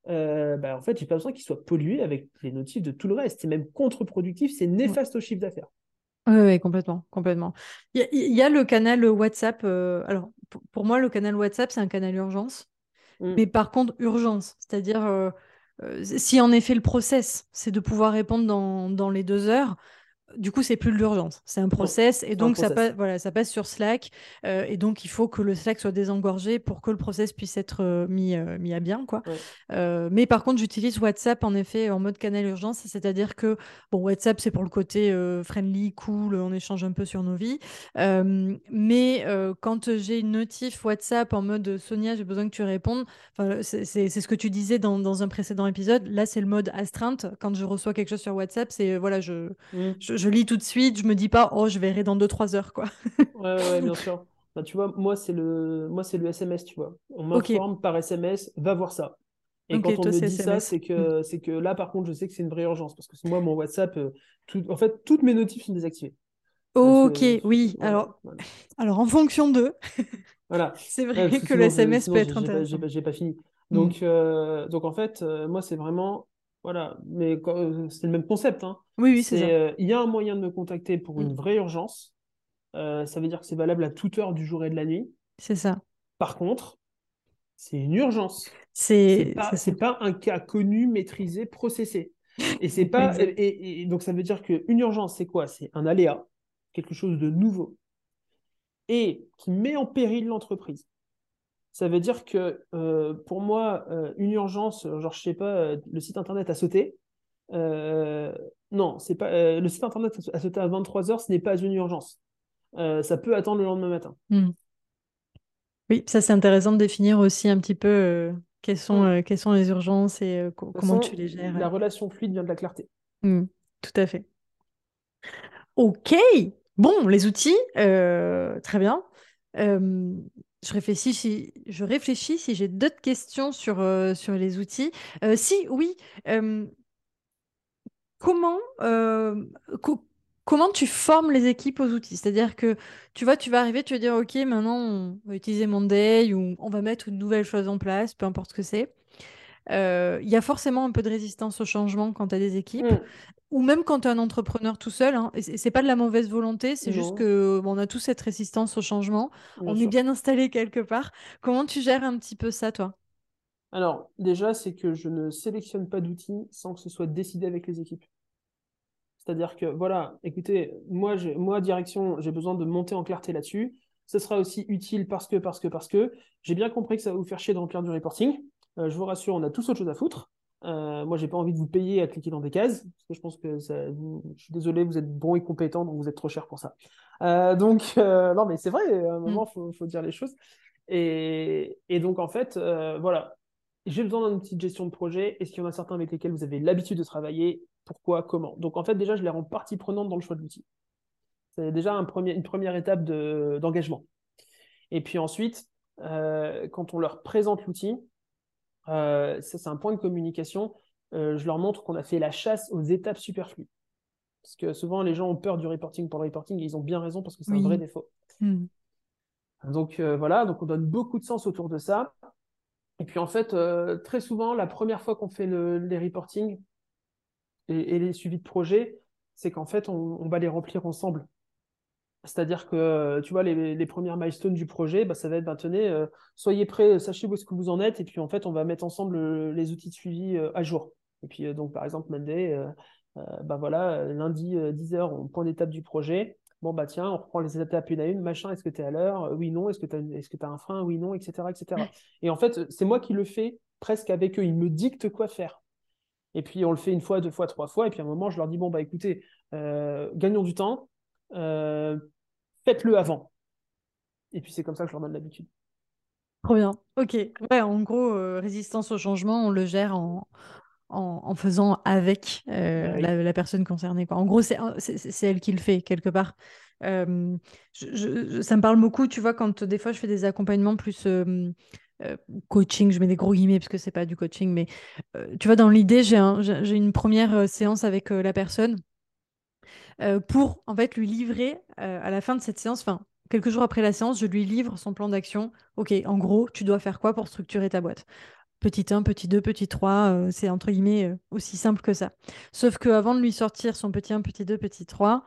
euh, bah, en fait, j'ai pas besoin qu'ils soient pollués avec les notifs de tout le reste. C'est même contre-productif, c'est néfaste au chiffre d'affaires. Oui, oui, complètement, complètement. Il y, a- il y a le canal WhatsApp. euh, alors, pour, pour moi, le canal WhatsApp, c'est un canal urgence. Mm. Mais par contre, urgence. C'est-à-dire, euh, euh, si en effet le process, c'est de pouvoir répondre dans, dans les deux heures, du coup, c'est plus de l'urgence. C'est un process. Et donc, ça, passe, voilà, ça passe sur Slack. euh, et donc, il faut que le Slack soit désengorgé pour que le process puisse être euh, mis, euh, mis à bien. Quoi. Ouais. Mais par contre, j'utilise WhatsApp en effet en mode canal urgence. C'est-à-dire que bon, WhatsApp, c'est pour le côté friendly, cool, on échange un peu sur nos vies. Mais quand j'ai une notif WhatsApp en mode Sonia, j'ai besoin que tu répondes, c'est ce que tu disais dans, dans un précédent épisode. Là, c'est le mode astreinte. Quand je reçois quelque chose sur WhatsApp, c'est voilà, je, Mm. je, je lis tout de suite. Je me dis pas, oh, je verrai dans 2-3 heures, quoi. Ouais, ouais, bien sûr. Bah, tu vois, moi, c'est le... moi, c'est le SMS, tu vois. On m'informe par SMS, va voir ça. Et quand on me c'est dit ça, c'est que, c'est que là, par contre, je sais que c'est une vraie urgence. Parce que moi, mon WhatsApp, euh, tout... en fait, toutes mes notifs sont désactivées. Parce Ok, que- oui. voilà, Alors, voilà. alors, en fonction d'eux, Voilà. c'est vrai que, le SMS sinon, peut être intéressant. j'ai pas- fini. Mm. Donc, euh, donc en fait, euh, moi, c'est vraiment. Voilà. Mais euh, c'est le même concept. Hein. Oui, oui, c'est ça. euh, il y a un moyen de me contacter pour une Mm. vraie urgence. Euh, ça veut dire que c'est valable à toute heure du jour et de la nuit. C'est ça. Par contre, c'est une urgence. C'est pas, pas un cas connu, maîtrisé, processé. Et c'est pas. Et- et donc, ça veut dire qu'une urgence, c'est quoi? C'est un aléa, quelque chose de nouveau, et qui met en péril l'entreprise. Ça veut dire que euh, pour moi, euh, une urgence, genre, je sais pas, euh, le site internet a sauté. Euh, non, c'est pas, euh, le site internet a sauté à 23h, ce n'est pas une urgence. Euh, ça peut attendre le lendemain matin. Mm. Oui, ça c'est intéressant de définir aussi un petit peu euh, quelles sont, Ouais. euh, quelles sont les urgences et euh, comment façon, tu les gères. la relation fluide vient de la clarté. Mm, tout à fait. Ok, bon, les outils, euh, très bien. Euh, je réfléchis si, je réfléchis si j'ai d'autres questions sur, euh, sur les outils. Euh, si, oui, euh, comment, co- comment tu formes les équipes aux outils? C'est-à-dire que tu vois, tu vas arriver, tu vas dire, OK, maintenant on va utiliser Monday ou on va mettre une nouvelle chose en place, peu importe ce que c'est. Euh, Il y a forcément un peu de résistance au changement quand tu as des équipes, Mm. ou même quand tu es un entrepreneur tout seul. Hein, et c'est pas de la mauvaise volonté, c'est juste que bon, on a tous cette résistance au changement. bien On est bien installé quelque part. Comment tu gères un petit peu ça, toi? Alors, déjà, c'est que je ne sélectionne pas d'outils sans que ce soit décidé avec les équipes. C'est-à-dire que, voilà, écoutez, moi, moi direction, j'ai besoin de monter en clarté là-dessus. Ce sera aussi utile parce que, parce que, parce que, j'ai bien compris que ça va vous faire chier de remplir du reporting. Euh, je vous rassure, on a tous autre chose à foutre. Euh, moi, j'ai pas envie de vous payer à cliquer dans des cases, parce que je pense que ça, vous- je suis désolé, vous êtes bons et compétents, donc vous êtes trop cher pour ça. Euh, donc, euh, non, mais c'est vrai, à un moment, il faut, faut dire les choses. Et, et donc, en fait, voilà, j'ai besoin d'une petite gestion de projet. Est-ce qu'il y en a certains avec lesquels vous avez l'habitude de travailler? Pourquoi? Comment? Donc, en fait, déjà, je les rends partie prenante dans le choix de l'outil. C'est déjà un premier, une première étape de- d'engagement. Et puis ensuite, quand on leur présente l'outil, ça c'est un point de communication, euh, je leur montre qu'on a fait la chasse aux étapes superflues. Parce que souvent, les gens ont peur du reporting pour le reporting et ils ont bien raison parce que c'est un vrai défaut. Hmm. Donc euh, voilà, donc on donne beaucoup de sens autour de ça. Et puis en fait, euh, très souvent, la première fois qu'on fait le- les reporting et, et les suivis de projet, c'est qu'en fait, on, on va les remplir ensemble. C'est-à-dire que, tu vois, les, premières milestones du projet, bah, ça va être, bah, tenez, euh, soyez prêts, sachez où est-ce que vous en êtes, et puis en fait, on va mettre ensemble euh, les outils de suivi euh, à jour. Et puis, euh, donc, par exemple, Monday, euh, euh, bah voilà, euh, lundi, 10h, on point d'étape du projet. Bon, bah tiens, on reprend les étapes une à une, machin, est-ce que tu es à l'heure? Euh, Oui, non, est-ce que tu as, tu as un frein? Oui, non, etc., etc. Et en fait, c'est moi qui le fais presque avec eux, ils me dictent quoi faire. Et puis, on le fait une fois, deux fois, trois fois, et puis à un moment, je leur dis, bon, bah écoutez, euh, gagnons du temps, euh, faites-le avant. Et puis, c'est comme ça que je leur donne l'habitude. Trop bien. Ok. Ouais, en gros, euh, résistance au changement, on le gère en, en, en faisant avec euh, Bah oui. la, la personne concernée, quoi. En gros, c'est c'est c'est elle qui le fait quelque part. ça me parle beaucoup, tu vois, quand des fois je fais des accompagnements plus coaching, je mets des gros guillemets parce que c'est pas du coaching, mais tu vois, dans l'idée, j'ai une première séance avec la personne pour en fait lui livrer à la fin de cette séance, enfin quelques jours après la séance, je lui livre son plan d'action. Ok, en gros, tu dois faire quoi pour structurer ta boîte? Petit 1, petit 2, petit 3, c'est entre guillemets aussi simple que ça. Sauf qu'avant de lui sortir son petit 1, petit 2, petit 3,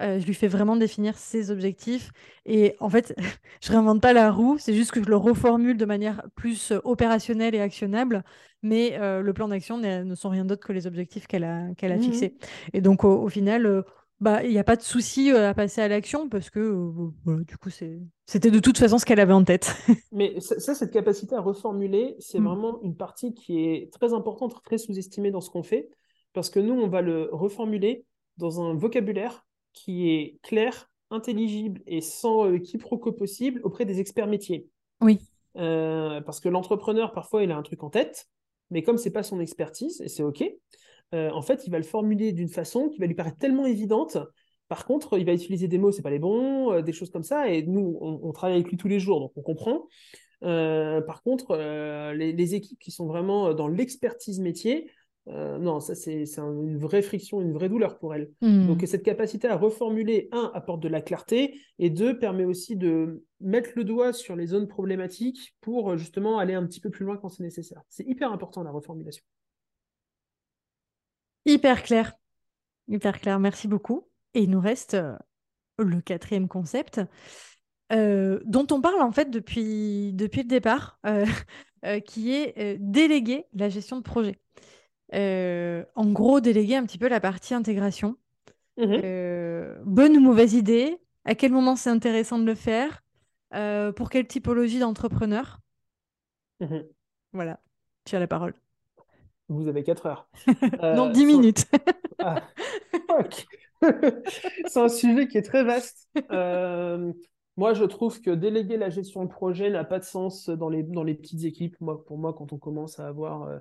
je lui fais vraiment définir ses objectifs. Et en fait, je réinvente pas la roue, c'est juste que je le reformule de manière plus opérationnelle et actionnable. Mais le plan d'action ne sont rien d'autre que les objectifs qu'elle a, qu'elle a mmh fixés. Et donc, au, final, bah, il n'y a pas de souci à passer à l'action parce que du coup, c'était de toute façon ce qu'elle avait en tête. Mais ça, cette capacité à reformuler, c'est mmh. vraiment une partie qui est très importante, très sous-estimée dans ce qu'on fait. Parce que nous, on va le reformuler dans un vocabulaire qui est clair, intelligible et sans euh, quiproquo possible auprès des experts métiers. Oui. Euh, parce que l'entrepreneur, parfois, il a un truc en tête, mais comme c'est pas son expertise, et c'est OK, euh, en fait, il va le formuler d'une façon qui va lui paraître tellement évidente. Par contre, il va utiliser des mots, c'est pas les bons, des choses comme ça, et nous, on, travaille avec lui tous les jours, donc on comprend. par contre, les, les, équipes qui sont vraiment dans l'expertise métier, euh, non, ça c'est une vraie friction, une vraie douleur pour elle. Hmm. Donc cette capacité à reformuler, un, apporte de la clarté, et deux, permet aussi de mettre le doigt sur les zones problématiques pour euh, justement aller un petit peu plus loin quand c'est nécessaire. C'est hyper important la reformulation. Hyper clair, hyper clair, merci beaucoup. Et il nous reste euh, le quatrième concept. dont on parle en fait depuis, depuis le départ, qui est déléguer la gestion de projet. Euh, en gros, déléguer un petit peu la partie intégration. Mhm. Euh, bonne ou mauvaise idée? À quel moment c'est intéressant de le faire? Euh, Pour quelle typologie d'entrepreneur? Mhm. Voilà, tu as la parole. Vous avez 4 heures. non, 10 minutes. Ah, c'est un sujet qui est très vaste. Moi, je trouve que déléguer la gestion de projet n'a pas de sens dans les, dans les petites équipes. Moi, pour moi, quand on commence à avoir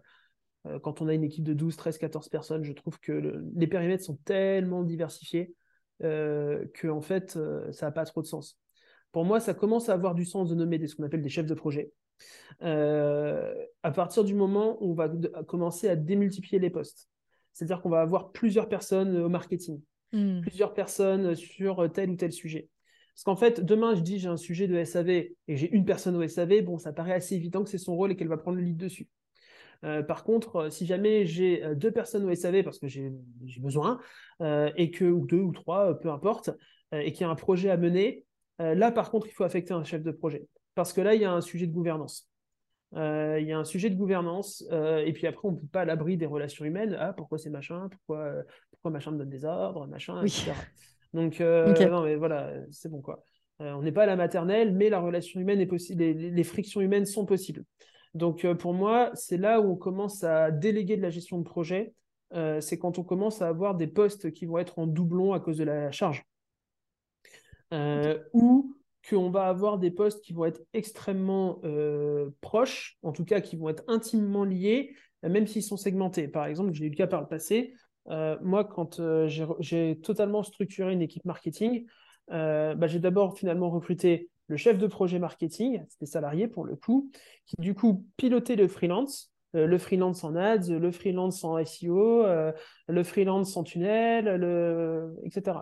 euh, quand on a une équipe de 12, 13, 14 personnes, je trouve que les périmètres sont tellement diversifiés euh, que en fait, euh, ça n'a pas trop de sens. Pour moi, ça commence à avoir du sens de nommer des, ce qu'on appelle des chefs de projet. À partir du moment où on va commencer à démultiplier les postes. C'est-à-dire qu'on va avoir plusieurs personnes au marketing, hmm. plusieurs personnes sur tel ou tel sujet. Parce qu'en fait, demain, je dis j'ai un sujet de SAV et j'ai une personne au SAV, bon, ça paraît assez évident que c'est son rôle et qu'elle va prendre le lead dessus. Euh, par contre, euh, si jamais j'ai euh, deux personnes au SAV parce que j'ai besoin, et que, ou deux ou trois, peu importe, et qu'il y a un projet à mener, là, par contre, il faut affecter un chef de projet. Parce que là, il y a un sujet de gouvernance. il y a un sujet de gouvernance, et puis après, on ne peut pas à l'abri des relations humaines. Ah, pourquoi c'est machin? Pourquoi, pourquoi machin me donne des ordres? Machin, etc. Donc, non, mais voilà, c'est bon, quoi. on n'est pas à la maternelle, mais la relation humaine est possible, les frictions humaines sont possibles. Donc euh, pour moi, c'est là où on commence à déléguer de la gestion de projet. Euh, c'est quand on commence à avoir des postes qui vont être en doublon à cause de la charge. Euh, ou qu'on va avoir des postes qui vont être extrêmement proches, en tout cas qui vont être intimement liés, même s'ils sont segmentés. Par exemple, j'ai eu le cas par le passé. moi, quand j'ai totalement structuré une équipe marketing, bah, j'ai d'abord finalement recruté le chef de projet marketing, c'était salarié pour le coup, qui du coup pilotait le freelance, euh, le freelance en ads, le freelance en SEO, euh, le freelance en tunnel, etc.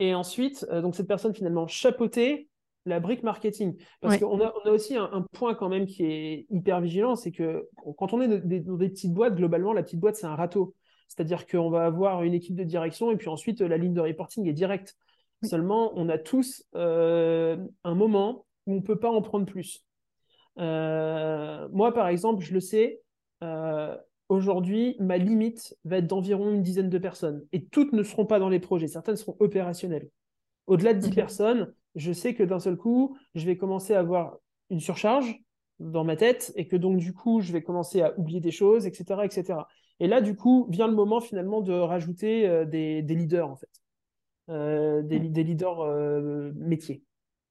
Et ensuite, euh, donc cette personne finalement chapeautait la brique marketing. Parce qu'on a, on a aussi un, point quand même qui est hyper vigilant, c'est que quand on est dans des, petites boîtes, globalement, la petite boîte, c'est un râteau. C'est-à-dire qu'on va avoir une équipe de direction et puis ensuite la ligne de reporting est directe. Seulement, on a tous euh, un moment où on ne peut pas en prendre plus. Euh, moi, par exemple, je le sais, euh, aujourd'hui, ma limite va être d'environ une dizaine de personnes. Et toutes ne seront pas dans les projets, certaines seront opérationnelles. Au-delà de 10 personnes, je sais que d'un seul coup, je vais commencer à avoir une surcharge dans ma tête et que donc, du coup, je vais commencer à oublier des choses, etc. etc. Et là, du coup, vient le moment finalement de rajouter des leaders, en fait. Euh, des, leaders euh, métiers.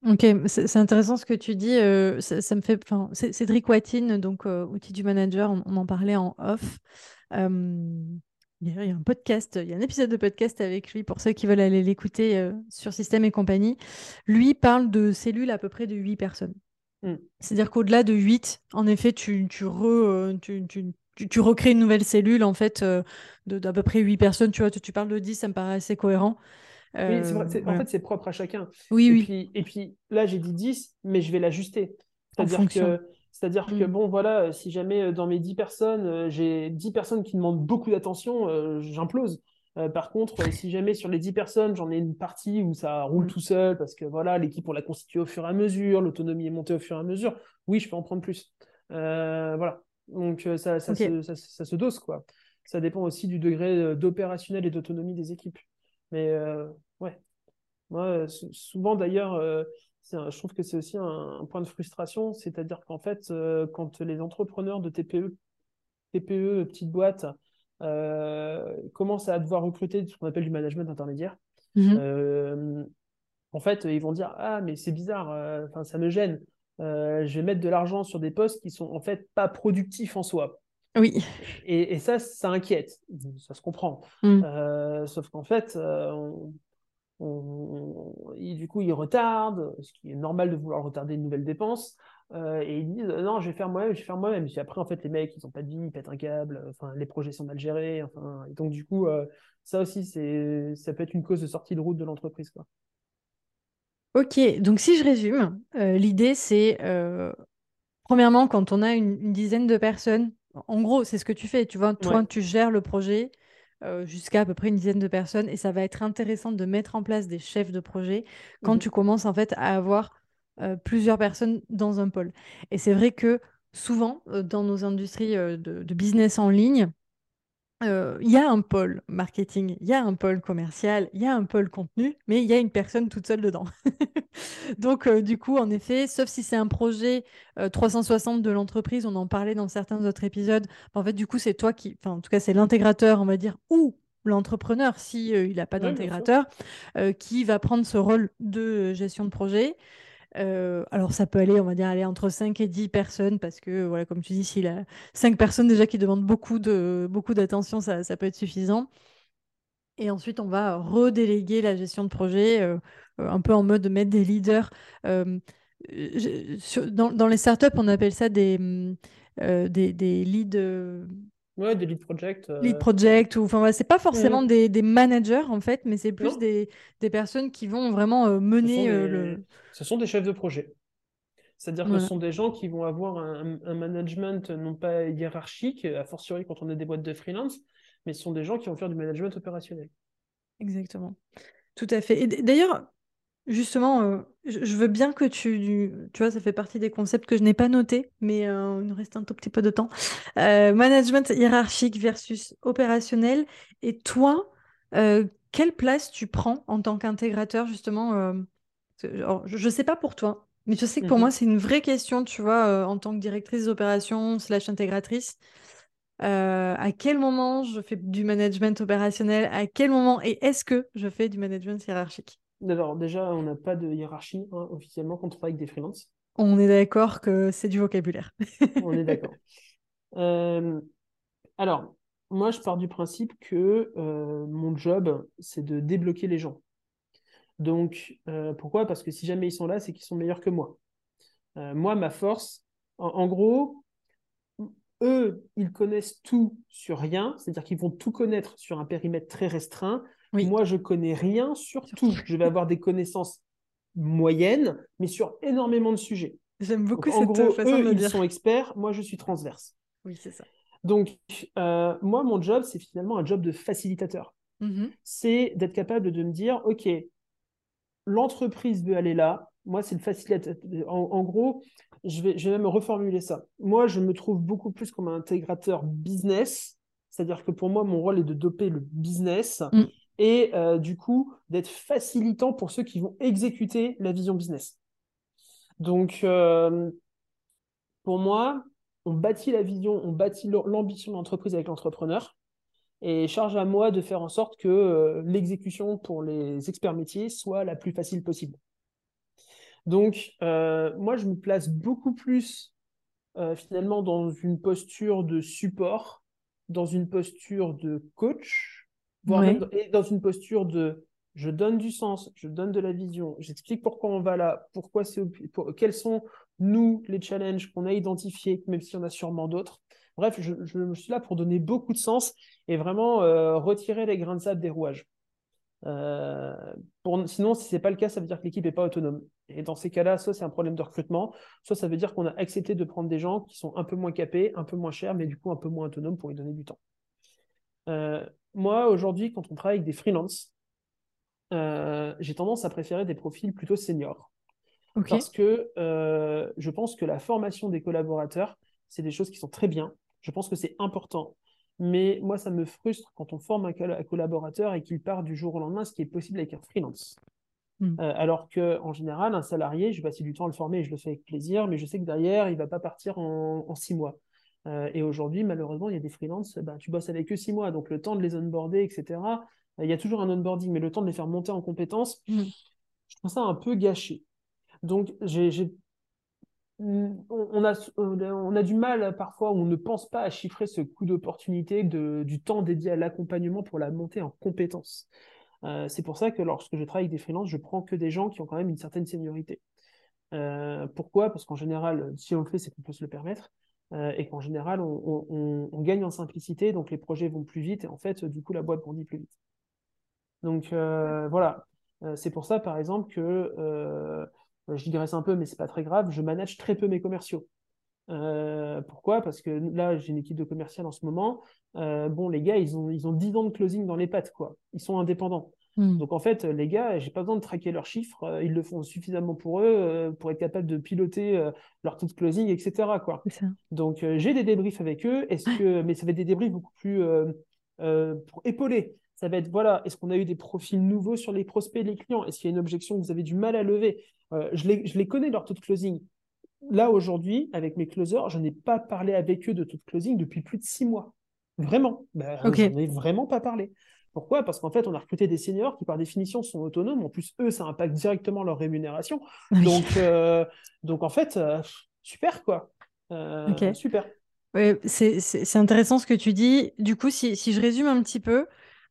Ok, c'est intéressant ce que tu dis. Euh, ça, me fait, Cédric Watine, donc outil du manager, on, en parlait en off. Il y a un podcast, il y a un épisode de podcast avec lui pour ceux qui veulent aller l'écouter sur Système et compagnie. Lui parle de cellules à peu près de 8 personnes. Hmm. C'est-à-dire qu'au-delà de 8, en effet, tu, tu, tu, recrées une nouvelle cellule en fait d'à peu près 8 personnes. Tu vois, tu, parles de 10, ça me paraît assez cohérent. oui, vrai, en fait, c'est propre à chacun. Oui, et oui. Puis, et puis là, j'ai dit 10, mais je vais l'ajuster. C'est-à-dire que c'est-à-dire que, mm. bon, voilà, si jamais euh, dans mes 10 personnes, euh, j'ai 10 personnes qui demandent beaucoup d'attention, euh, j'implose. par contre, si jamais sur les 10 personnes, j'en ai une partie où ça roule mm. tout seul, parce que voilà, l'équipe, on l'a constituée au fur et à mesure, l'autonomie est montée au fur et à mesure, oui, je peux en prendre plus. voilà. Donc, ça, ça, se, ça, se, dose, quoi. Ça dépend aussi du degré d'opérationnel et d'autonomie des équipes. Mais, ouais. Moi, souvent, d'ailleurs, je trouve que c'est aussi un, point de frustration, c'est-à-dire qu'en fait, euh, quand les entrepreneurs de TPE, TPE, petites boîtes, euh, commencent à devoir recruter ce qu'on appelle du management intermédiaire, mhm. euh, en fait, ils vont dire Ah, mais c'est bizarre, enfin ça me gêne. je vais mettre de l'argent sur des postes qui sont en fait pas productifs en soi. Oui. Et, ça, ça inquiète. Ça se comprend. Mm. sauf qu'en fait, on, du coup, ils retardent, ce qui est normal de vouloir retarder une nouvelle dépense. Euh, et ils disent non, je vais faire moi-même, je vais faire moi-même. Puis après, en fait, les mecs, ils n'ont pas de vie, ils pètent un câble, enfin, les projets sont mal gérés. Enfin, et donc, du coup, euh, ça aussi, c'est, ça peut être une cause de sortie de route de l'entreprise. Quoi. Ok, donc si je résume, euh, l'idée, c'est premièrement, quand on a une, dizaine de personnes, en gros, c'est ce que tu fais. Tu vois, toi, tu gères le projet. Euh, jusqu'à à peu près une dizaine de personnes. Et ça va être intéressant de mettre en place des chefs de projet quand mmh tu commences en fait à avoir euh, plusieurs personnes dans un pôle. Et c'est vrai que souvent, euh, dans nos industries de, business en ligne, il y a un pôle marketing, il y a un pôle commercial, il y a un pôle contenu, mais il y a une personne toute seule dedans. Donc, du coup, en effet, sauf si c'est un projet 360 de l'entreprise, on en parlait dans certains autres épisodes, en fait, du coup, c'est toi qui, enfin, en tout cas, c'est l'intégrateur, on va dire, ou l'entrepreneur, si il n'a pas d'intégrateur, qui va prendre ce rôle de gestion de projet. Euh, alors, ça peut aller, on va dire, aller entre 5 et 10 personnes, parce que, voilà, comme tu dis, s'il a 5 personnes déjà qui demandent beaucoup de beaucoup d'attention, ça, peut être suffisant. Et ensuite, on va redéléguer la gestion de projet, euh, euh, un peu en mode de mettre des leaders. dans, dans, les startups, on appelle ça des, des, des leads Ouais, des lead projects. Lead project, ou enfin, c'est pas forcément des, des, managers en fait, mais c'est plus des, des, personnes qui vont vraiment mener le. Ce sont des chefs de projet. C'est-à-dire que ce sont des gens qui vont avoir un, un, management non pas hiérarchique, a fortiori quand on est des boîtes de freelance, mais ce sont des gens qui vont faire du management opérationnel. Exactement. Tout à fait. Et d'ailleurs, Justement, euh, je veux bien que tu, tu vois, ça fait partie des concepts que je n'ai pas notés, mais euh, il nous reste un tout petit peu de temps. Euh, management hiérarchique versus opérationnel. Et toi, quelle place tu prends en tant qu'intégrateur, justement Je ne sais pas pour toi, mais je sais que pour moi, mhm. c'est une vraie question, tu vois, en tant que directrice d'opération slash intégratrice. à quel moment je fais du management opérationnel? À quel moment? Et est-ce que je fais du management hiérarchique? Alors déjà, on n'a pas de hiérarchie hein, officiellement quand on travaille avec des freelances. On est d'accord que c'est du vocabulaire. on est d'accord. Euh, alors, moi, je pars du principe que euh, mon job, c'est de débloquer les gens. Donc, euh, pourquoi? Parce que si jamais ils sont là, c'est qu'ils sont meilleurs que moi. moi, ma force, en, gros, eux, ils connaissent tout sur rien, c'est-à-dire qu'ils vont tout connaître sur un périmètre très restreint. Moi, je connais rien sur tout. Je vais avoir des connaissances moyennes, mais sur énormément de sujets. J'aime beaucoup cette en gros, façon eux, de ils sont experts. Moi, je suis transverse. Oui, c'est ça. Donc, euh, moi, mon job, c'est finalement un job de facilitateur. Mm-hmm. C'est d'être capable de me dire, OK, l'entreprise veut aller là. Moi, c'est le facilitateur. En, gros, je vais, je vais même reformuler ça. Moi, je me trouve beaucoup plus comme un intégrateur business. C'est-à-dire que pour moi, mon rôle est de doper le business. Mm et euh, du coup d'être facilitant pour ceux qui vont exécuter la vision business. Donc, euh, pour moi, on bâtit la vision, on bâtit l'ambition de l'entreprise avec l'entrepreneur, et charge à moi de faire en sorte que euh, l'exécution pour les experts métiers soit la plus facile possible. Donc, moi, je me place beaucoup plus finalement dans une posture de support dans une posture de coach, voire même dans une posture de je donne du sens, je donne de la vision, j'explique pourquoi on va là, pourquoi c'est, quels sont nous les challenges qu'on a identifiés, même s'il y en a sûrement d'autres. Bref, je, je, suis là pour donner beaucoup de sens et vraiment euh, retirer les grains de sable des rouages. Euh, pour, sinon, si ce n'est pas le cas, ça veut dire que l'équipe n'est pas autonome. Et dans ces cas-là, soit c'est un problème de recrutement, soit ça veut dire qu'on a accepté de prendre des gens qui sont un peu moins capés, un peu moins chers, mais du coup un peu moins autonomes pour y donner du temps. Euh, moi, aujourd'hui, quand on travaille avec des freelances, euh, j'ai tendance à préférer des profils plutôt seniors. Parce que je pense que la formation des collaborateurs, c'est des choses qui sont très bien. Je pense que c'est important. Mais moi, ça me frustre quand on forme un, collaborateur et qu'il part du jour au lendemain, ce qui est possible avec un freelance. Hmm. Euh, alors qu'en général, un salarié, je vais passer du temps à le former et je le fais avec plaisir, mais je sais que derrière, il ne va pas partir en, six mois. Euh, et aujourd'hui, malheureusement, il y a des freelances, ben, tu bosses avec eux six mois, donc le temps de les onboarder, etc. Il y a toujours un onboarding, mais le temps de les faire monter en compétences, hmm. je trouve ça un peu gâché. Donc, j'ai on a, on a du mal parfois, on ne pense pas à chiffrer ce coût d'opportunité du temps dédié à l'accompagnement pour la montée en compétences. Euh, c'est pour ça que lorsque je travaille avec des freelances, je prends que des gens qui ont quand même une certaine seniorité. Euh, pourquoi? Parce qu'en général, si on le fait, c'est qu'on peut se le permettre. Euh, et qu'en général, on, gagne en simplicité, donc les projets vont plus vite, et en fait, du coup, la boîte grandit plus vite. Donc voilà, c'est pour ça, par exemple, que euh, je digresse un peu, mais c'est pas très grave, je manage très peu mes commerciaux. Euh, pourquoi? Parce que là, j'ai une équipe de commercial en ce moment. Euh, bon, les gars, ils ont, ils ont 10 ans de closing dans les pattes, quoi. Ils sont indépendants. Hmm. Donc, en fait, les gars, j'ai pas besoin de traquer leurs chiffres. Ils le font suffisamment pour eux pour être capable de piloter leur taux de closing, etc. Quoi. Donc, j'ai des débriefs avec eux. Est-ce que... Mais ça va être des débriefs beaucoup plus pour épauler ça va être voilà, est-ce qu'on a eu des profils nouveaux sur les prospects, les clients? Est-ce qu'il y a une objection? Que vous avez du mal à lever euh, je, les, je, les, connais, leur taux de closing. Là, aujourd'hui, avec mes closers, je n'ai pas parlé avec eux de taux de closing depuis plus de six mois. Vraiment. Ben, Je n'en ai vraiment pas parlé. Pourquoi? Parce qu'en fait, on a recruté des seniors qui, par définition, sont autonomes. En plus, eux, ça impacte directement leur rémunération. Donc, euh, donc, en fait, euh, super, quoi. Super. c'est intéressant ce que tu dis. Du coup, si, si je résume un petit peu,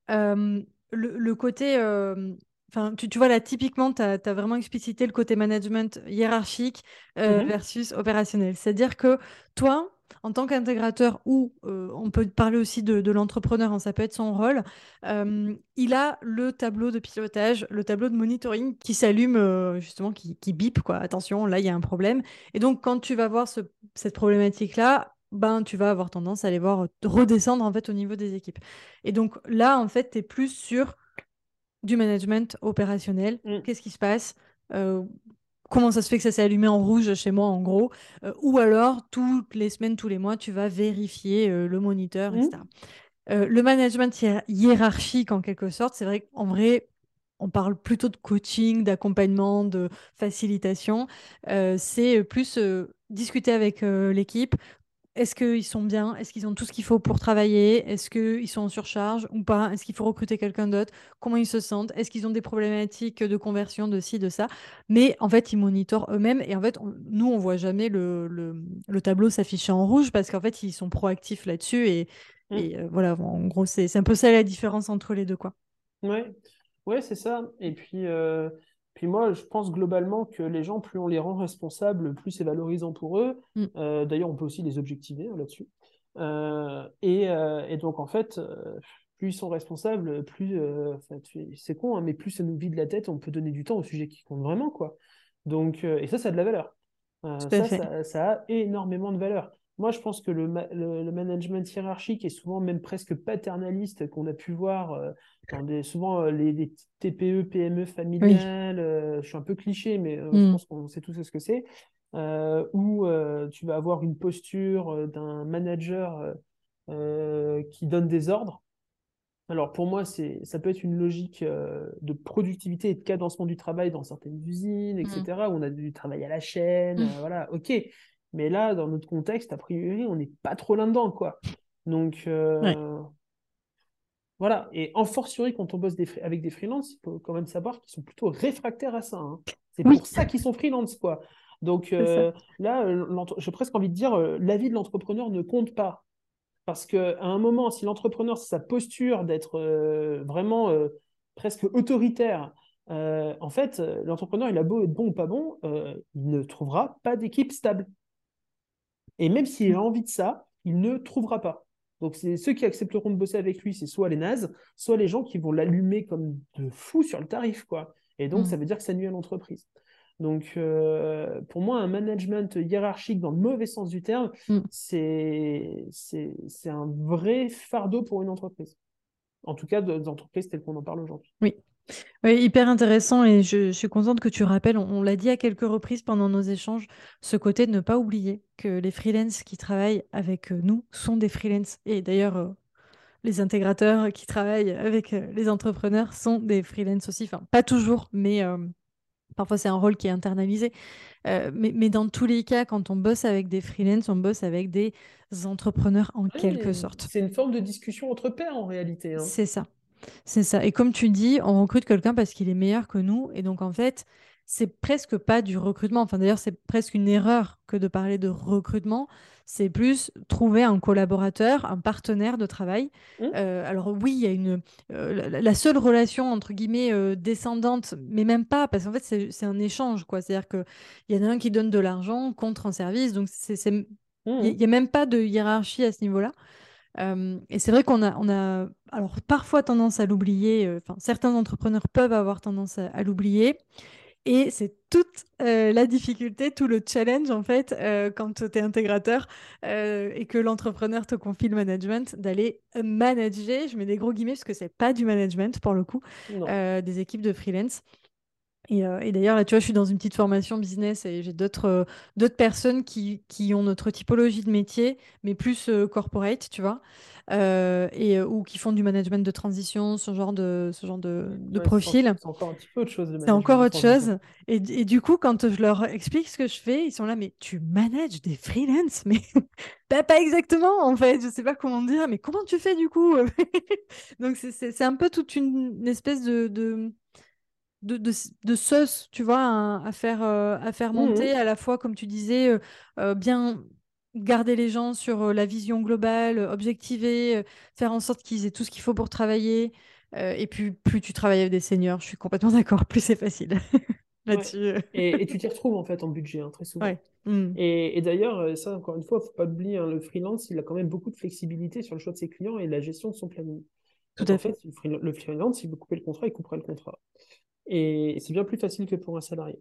le, le, côté Enfin, tu, tu, vois là, typiquement, tu as, vraiment explicité le côté management hiérarchique euh, mmh versus opérationnel. C'est-à-dire que toi, en tant qu'intégrateur, ou euh, on peut parler aussi de, l'entrepreneur, hein, ça peut être son rôle, euh, il a le tableau de pilotage, le tableau de monitoring qui s'allume, justement, qui, qui bip, quoi. Attention, là, il y a un problème. Et donc, quand tu vas voir cette problématique-là, ben, tu vas avoir tendance à aller voir redescendre en fait au niveau des équipes. Et donc là, en fait, tu es plus sur du management opérationnel. Mm. Qu'est-ce qui se passe? Euh, Comment ça se fait que ça s'est allumé en rouge chez moi, en gros euh, Ou alors, toutes les semaines, tous les mois, tu vas vérifier euh, le moniteur, etc. Mm. le management hiérarchique, en quelque sorte, c'est vrai qu'en vrai, on parle plutôt de coaching, d'accompagnement, de facilitation. c'est plus discuter avec l'équipe, est-ce qu'ils sont bien? Est-ce qu'ils ont tout ce qu'il faut pour travailler? Est-ce qu'ils sont en surcharge ou pas? Est-ce qu'il faut recruter quelqu'un d'autre? Comment ils se sentent? Est-ce qu'ils ont des problématiques de conversion, de ci, de ça? Mais en fait, ils monitorent eux-mêmes et en fait, nous, on voit jamais le, le, tableau s'afficher en rouge parce qu'en fait, ils sont proactifs là-dessus et, mmh. euh, voilà, en gros, c'est un peu ça la différence entre les deux, quoi. Ouais, ouais c'est ça. Et puis, euh, puis moi, je pense globalement que les gens, plus on les rend responsables, plus c'est valorisant pour eux. Mm. Euh, d'ailleurs, on peut aussi les objectiver hein, là-dessus. Euh, euh, et, donc, en fait, plus ils sont responsables, plus c'est con, hein, mais plus ça nous vide la tête, on peut donner du temps au sujet qui compte vraiment, quoi. Donc, et ça, ça a de la valeur. Ça, ça, a énormément de valeur. Moi, je pense que le, management hiérarchique est souvent même presque paternaliste qu'on a pu voir euh, dans des, souvent euh, les, TPE, PME familiales. Euh, je suis un peu cliché, mais je mm. pense qu'on sait tous ce que c'est. où tu vas avoir une posture d'un manager qui donne des ordres. Alors pour moi, ça peut être une logique de productivité et de cadencement du travail dans certaines usines, etc., mm. où on a du travail à la chaîne, mm. voilà, ok. Mais là, dans notre contexte, a priori, on n'est pas trop là-dedans, quoi. Donc, euh, voilà. Et en fortiori, quand on bosse avec des freelances, il faut quand même savoir qu'ils sont plutôt réfractaires à ça. Hein. C'est pour ça qu'ils sont freelance, quoi. Donc euh, là, euh, j'ai presque envie de dire, l'avis de l'entrepreneur ne compte pas. Parce qu'à un moment, si l'entrepreneur, c'est sa posture d'être vraiment presque autoritaire, en fait, l'entrepreneur, il a beau être bon ou pas bon, il ne trouvera pas d'équipe stable. Et même s'il a mm. envie de ça, il ne trouvera pas. Donc, c'est ceux qui accepteront de bosser avec lui, c'est soit les nazes, soit les gens qui vont l'allumer comme de fou sur le tarif, quoi. Et donc, mm. ça veut dire que ça nuit à l'entreprise. Donc, euh, pour moi, un management hiérarchique dans le mauvais sens du terme, mm. c'est un vrai fardeau pour une entreprise. En tout cas, des entreprises telles qu'on en parle aujourd'hui. Oui, oui, hyper intéressant et je, suis contente que tu rappelles, on, l'a dit à quelques reprises pendant nos échanges, ce côté de ne pas oublier que les freelances qui travaillent avec euh, nous sont des freelances. Et d'ailleurs, euh, les intégrateurs qui travaillent avec euh, les entrepreneurs sont des freelances aussi. Enfin, pas toujours, mais parfois c'est un rôle qui est internalisé. mais, dans tous les cas, quand on bosse avec des freelances, on bosse avec des entrepreneurs en quelque sorte. C'est une forme de discussion entre pairs en réalité. Hein. C'est ça. C'est ça. Et comme tu dis, on recrute quelqu'un parce qu'il est meilleur que nous. Et donc, en fait, c'est presque pas du recrutement. Enfin, d'ailleurs, c'est presque une erreur que de parler de recrutement. C'est plus trouver un collaborateur, un partenaire de travail. Mmh. Euh, alors oui, il y a une euh, la, seule relation entre guillemets euh, descendante, mais même pas, parce qu'en fait c'est un échange, quoi. C'est-à-dire que il y en a un qui donne de l'argent contre un service, donc c'est il n'y mmh. a, même pas de hiérarchie à ce niveau-là et c'est vrai qu'on a, on a alors parfois tendance à l'oublier, enfin certains entrepreneurs peuvent avoir tendance à, l'oublier. Et c'est toute la difficulté, tout le challenge en fait, quand tu es intégrateur et que l'entrepreneur te confie le management, d'aller manager, je mets des gros guillemets parce que c'est pas du management pour le coup, des équipes de freelance. Euh, et, d'ailleurs, là, tu vois, je suis dans une petite formation business et j'ai d'autres euh, d'autres personnes qui, qui, ont notre typologie de métier, mais plus euh, corporate, tu vois, et, ou qui font du management de transition, ce genre de, ce genre de, de profil. C'est encore un petit peu autre chose. C'est encore autre chose. Et, et, du coup, quand je leur explique ce que je fais, ils sont là, mais tu manages des freelances? Mais bah, pas exactement, en fait. Je sais pas comment dire, mais comment tu fais du coup? Donc, c'est un peu toute une, une espèce de, de de, de, sauce, tu vois, à, faire, euh, à faire mmh monter, à la fois, comme tu disais, euh, euh, bien garder les gens sur la vision globale, objectiver, faire en sorte qu'ils aient tout ce qu'il faut pour travailler. et puis, plus tu travailles avec des seniors, je suis complètement d'accord, plus c'est facile. Là-dessus. Et, tu t'y retrouves en fait en budget, hein, très souvent. Mmh. Et, d'ailleurs, ça, encore une fois, il ne faut pas oublier, hein, le freelance, il a quand même beaucoup de flexibilité sur le choix de ses clients et la gestion de son planning. Tout à fait. Le freelance, il veut couper le contrat, il coupera le contrat. Et c'est bien plus facile que pour un salarié.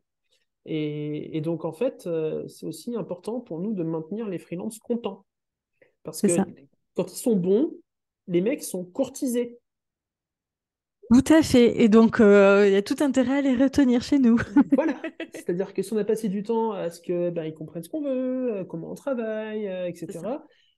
Et, donc, en fait, euh, c'est aussi important pour nous de maintenir les freelances contents. Parce que quand ils sont bons, les mecs sont courtisés. Tout à fait. Et donc, euh, il y a tout intérêt à les retenir chez nous. voilà. C'est-à-dire que si on a passé du temps à ce qu'ils ben, comprennent ce qu'on veut, euh, comment on travaille, etc.,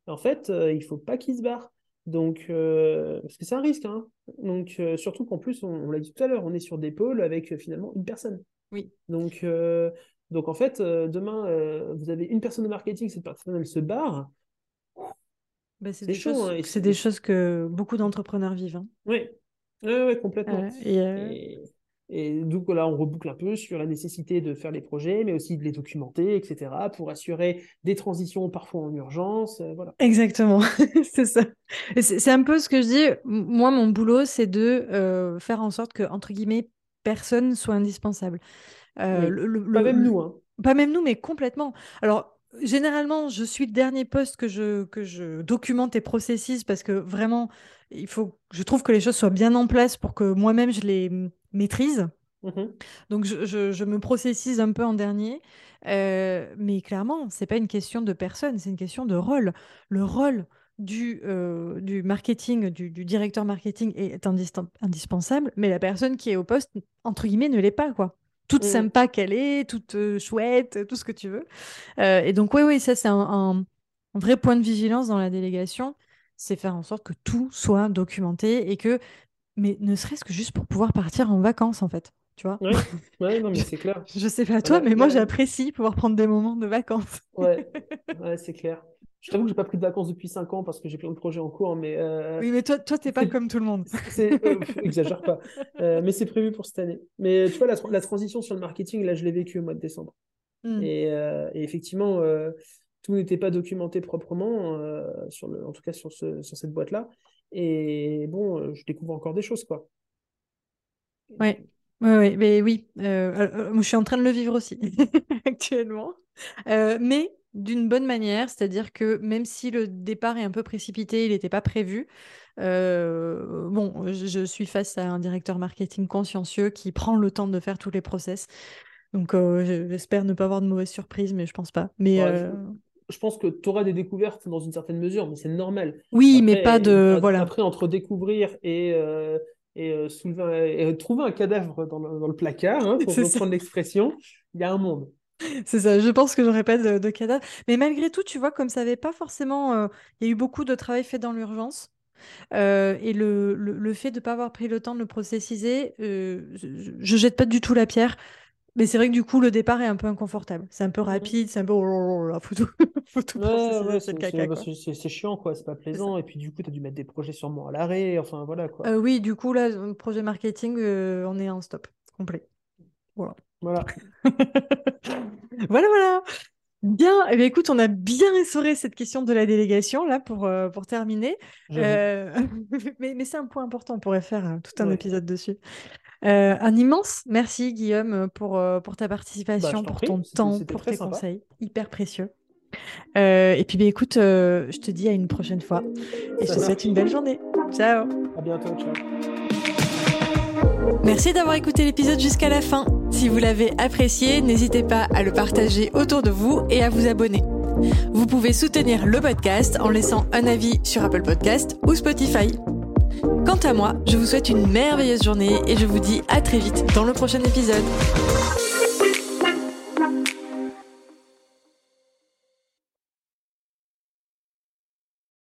en fait, il ne faut pas qu'ils se barrent. Donc, euh, parce que c'est un risque. Hein. Donc, euh, surtout qu'en plus, on, l'a dit tout à l'heure, on est sur des pôles avec euh, finalement une personne. Oui. Donc, donc en fait, demain, vous avez une personne de marketing, cette personne, elle se barre. Bah, c'est des, choses, hein, c'est des choses que beaucoup d'entrepreneurs vivent. Hein. Oui, ouais, complètement. et, et donc là, on reboucle un peu sur la nécessité de faire les projets, mais aussi de les documenter, etc., pour assurer des transitions parfois en urgence. Euh, voilà. Exactement, c'est ça. C'est un peu ce que je dis. Moi, mon boulot, c'est de euh, faire en sorte que, entre guillemets, personne soit indispensable. Euh, le, pas même nous. Hein. Pas même nous, mais complètement. Alors, Généralement, je suis le dernier poste que je, que je documente et processise parce que vraiment, il faut, je trouve que les choses soient bien en place pour que moi-même je les maîtrise. Mmh Donc, je, me processise un peu en dernier. Euh, mais clairement, c'est pas une question de personne, c'est une question de rôle. Le rôle du, euh, du marketing, du, directeur marketing est indispensable, mais la personne qui est au poste, entre guillemets, ne l'est pas, quoi. Toute mmh. sympa qu'elle est, toute euh, chouette, tout ce que tu veux. et donc, oui, oui, ça, c'est un, vrai point de vigilance dans la délégation, c'est faire en sorte que tout soit documenté et que mais ne serait-ce que juste pour pouvoir partir en vacances, en fait. Tu vois ouais, non, mais c'est clair. Je sais pas toi, mais moi, j'apprécie pouvoir prendre des moments de vacances. ouais, ouais c'est clair. Je t'avoue que j'ai pas pris de vacances depuis 5 ans parce que j'ai plein de projets en cours, mais... Euh, oui, mais toi, toi t'es pas comme tout le monde. Euh, exagère pas. Euh, mais c'est prévu pour cette année. Mais tu vois, la, transition sur le marketing, là, je l'ai vécu au mois de décembre. Hmm. Et, et, effectivement, tout n'était pas documenté proprement, sur le, en tout cas sur, ce, sur cette boîte-là. Et bon, je découvre encore des choses, quoi. Oui, oui, mais oui. je suis en train de le vivre aussi actuellement. mais d'une bonne manière, c'est-à-dire que même si le départ est un peu précipité, il n'était pas prévu. Euh, bon, je, suis face à un directeur marketing consciencieux qui prend le temps de faire tous les process. Donc, euh, j'espère ne pas avoir de mauvaises surprises, mais je pense pas. Mais euh, je, pense que tu auras des découvertes dans une certaine mesure, mais c'est normal. Oui, mais pas de voilà. Après, entre découvrir et et, soulever, trouver un cadavre dans le, placard, hein, pour reprendre l'expression, il y a un monde. C'est ça, je pense que j'aurais pas de, de, cadavre. Mais malgré tout, tu vois, comme ça n'avait pas forcément. Euh, il y a eu beaucoup de travail fait dans l'urgence. Euh, et le, le, fait de ne pas avoir pris le temps de le processiser, euh, je, ne jette pas du tout la pierre. Mais c'est vrai que du coup, le départ est un peu inconfortable. C'est un peu rapide, c'est un peu. Faut tout, faut tout ouais, c'est chiant, quoi. C'est pas plaisant. Et puis, du coup, tu as dû mettre des projets sûrement à l'arrêt. Enfin, voilà, quoi. oui, du coup, là, projet marketing, on est en stop complet. Voilà. Voilà. voilà, voilà. Bien, eh bien, écoute, on a bien essoré cette question de la délégation là pour, euh, pour terminer. Euh, mais, mais c'est un point important, on pourrait faire euh, tout un épisode dessus. un immense merci Guillaume pour, pour ta participation, bah, pour ton temps, pour tes conseils, hyper précieux. Et puis bah, écoute, je te dis à une prochaine fois et je te souhaite une belle journée. Ciao. À bientôt, ciao. Merci d'avoir écouté l'épisode jusqu'à la fin. Si vous l'avez apprécié, n'hésitez pas à le partager autour de vous et à vous abonner. Vous pouvez soutenir le podcast en laissant un avis sur Apple Podcast ou Spotify. Quant à moi, je vous souhaite une merveilleuse journée et je vous dis à très vite dans le prochain épisode.